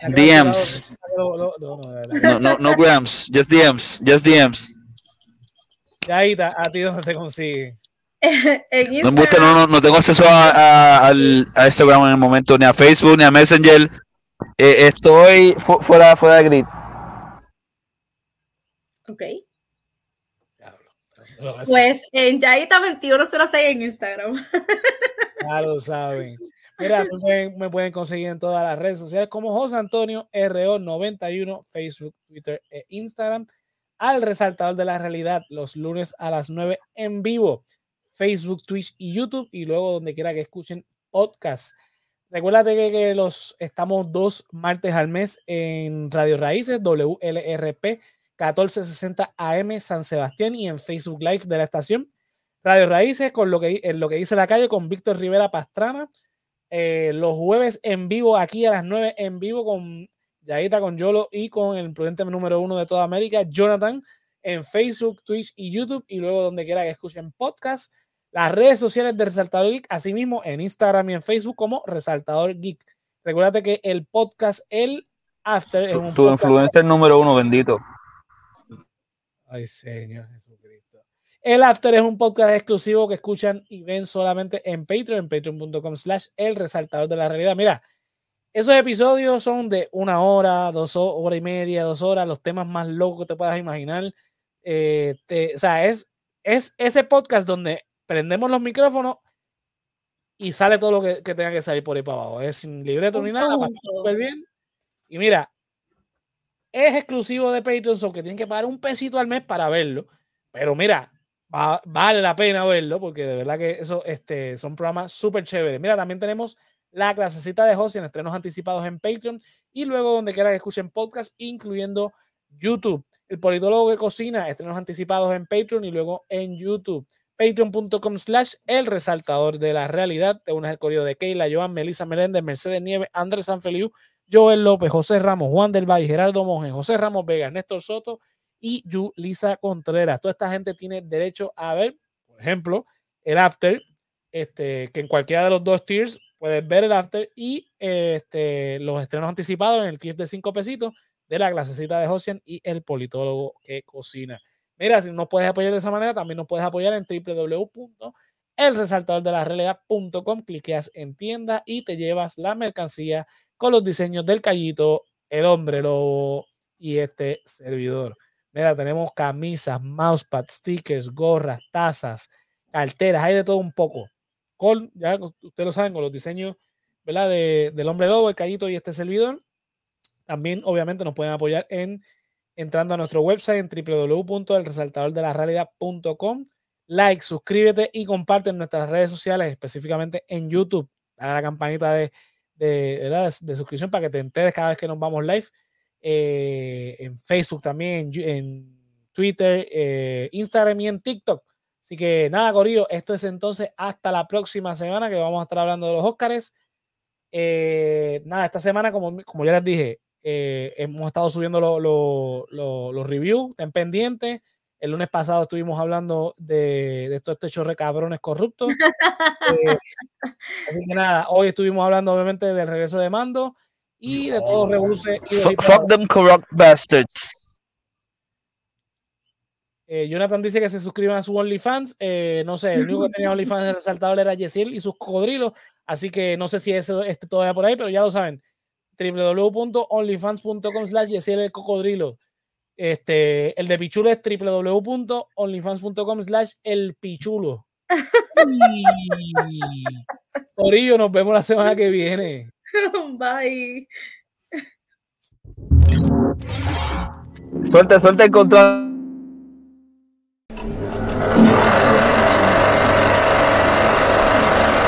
DMs. no, no, no, de verdad. No, no, no grams, just DMs, just DMs. Ya ahí está, a ti donde te consiguen. en No, me gusta, no, no, no tengo acceso a, a- al- a Instagram en el momento, ni a Facebook, ni a Messenger. Eh, estoy fu- fuera, fuera de grid. ok. Pues en Yaita2106 en Instagram. Ya lo saben. Mira, me pueden, me pueden conseguir en todas las redes sociales como José Antonio RO91, Facebook, Twitter e Instagram. Al resaltador de la realidad los lunes a las 9 en vivo, Facebook, Twitch y YouTube y luego donde quiera que escuchen podcast. Recuérdate que, que los estamos dos martes al mes en Radio Raíces, WLRP 1460 AM San Sebastián y en Facebook Live de la estación. Radio Raíces con lo que, en lo que dice la calle con Víctor Rivera Pastrana eh, los jueves en vivo, aquí a las 9 en vivo con Yaita, con Yolo y con el prudente número uno de toda América, Jonathan, en Facebook, Twitch y YouTube, y luego donde quiera que escuchen podcast. Las redes sociales de Resaltador Geek, asimismo en Instagram y en Facebook como Resaltador Geek. Recuerda que el podcast, el After, es un Tu podcast- influencer número uno, bendito. Ay, Señor Jesucristo. El After es un podcast exclusivo que escuchan y ven solamente en Patreon, en patreon.com slash el resaltador de la realidad. Mira, esos episodios son de una hora, dos ho- hora y media, dos horas, los temas más locos que te puedas imaginar. Eh, te- o sea, es, es ese podcast donde prendemos los micrófonos y sale todo lo que, que tenga que salir por ahí para abajo. Es sin libreto ni nada, pasa súper bien. Y mira, es exclusivo de Patreon, so que tienen que pagar un pesito al mes para verlo. Pero mira, va- vale la pena verlo porque de verdad que eso este, son programas súper chéveres. Mira, también tenemos la clasecita de José en estrenos anticipados en Patreon y luego donde quiera que escuchen podcast, incluyendo YouTube. El politólogo que cocina, estrenos anticipados en Patreon y luego en YouTube. Patreon.com slash el resaltador de la realidad. Te unes al correo de Keila, Joan, Melissa Meléndez, Mercedes Nieves, Andrés Sanfeliu, Joel López, José Ramos, Juan del Valle, Gerardo Monge, José Ramos Vega, Néstor Soto y Yulisa Contreras. Toda esta gente tiene derecho a ver, por ejemplo, el after, este, que en cualquiera de los dos tiers puedes ver el after y este, los estrenos anticipados en el tier de 5 pesitos de la clasecita de Josian y el politólogo que cocina. Mira, si nos puedes apoyar de esa manera, también nos puedes apoyar en www.elresaltadordelarealidad.com. Cliqueas en tienda y te llevas la mercancía con los diseños del callito, el hombre lobo y este servidor. Mira, tenemos camisas, mousepad, stickers, gorras, tazas, carteras, hay de todo un poco. Con, ya ustedes lo saben, con los diseños ¿verdad? De, del hombre lobo, el callito y este servidor. También, obviamente, nos pueden apoyar en entrando a nuestro website en www.elresaltadordelarealidad.com. Like, suscríbete y comparte en nuestras redes sociales, específicamente en YouTube. Dale a la campanita de, de, de suscripción para que te enteres cada vez que nos vamos live. Eh, en Facebook también, en, Twitter, eh, Instagram y en TikTok. Así que nada, Corillo, esto es entonces hasta la próxima semana que vamos a estar hablando de los Óscares. Eh, nada, esta semana, como, como ya les dije, eh, hemos estado subiendo lo- lo- lo- los reviews, estén pendientes. El lunes pasado estuvimos hablando de, de estos techos cabrones corruptos. [LAUGHS] Eh, así que nada, hoy estuvimos hablando obviamente del regreso de Mando y de todos los revoluces y de Fuck, fuck them corrupt bastards. Eh, Jonathan dice que se suscriban a su OnlyFans. Eh, no sé, el único que tenía OnlyFans de resaltador era Yesiel y sus cocodrilos. Así que no sé si eso esté todavía por ahí, pero ya lo saben. www.onlyfans.com slash Yesiel el cocodrilo. Este, el de Pichulo es www.onlyfans.com slash el pichulo. [LAUGHS] Corillo, nos vemos la semana que viene. [LAUGHS] Bye. Suelta, suelta el control.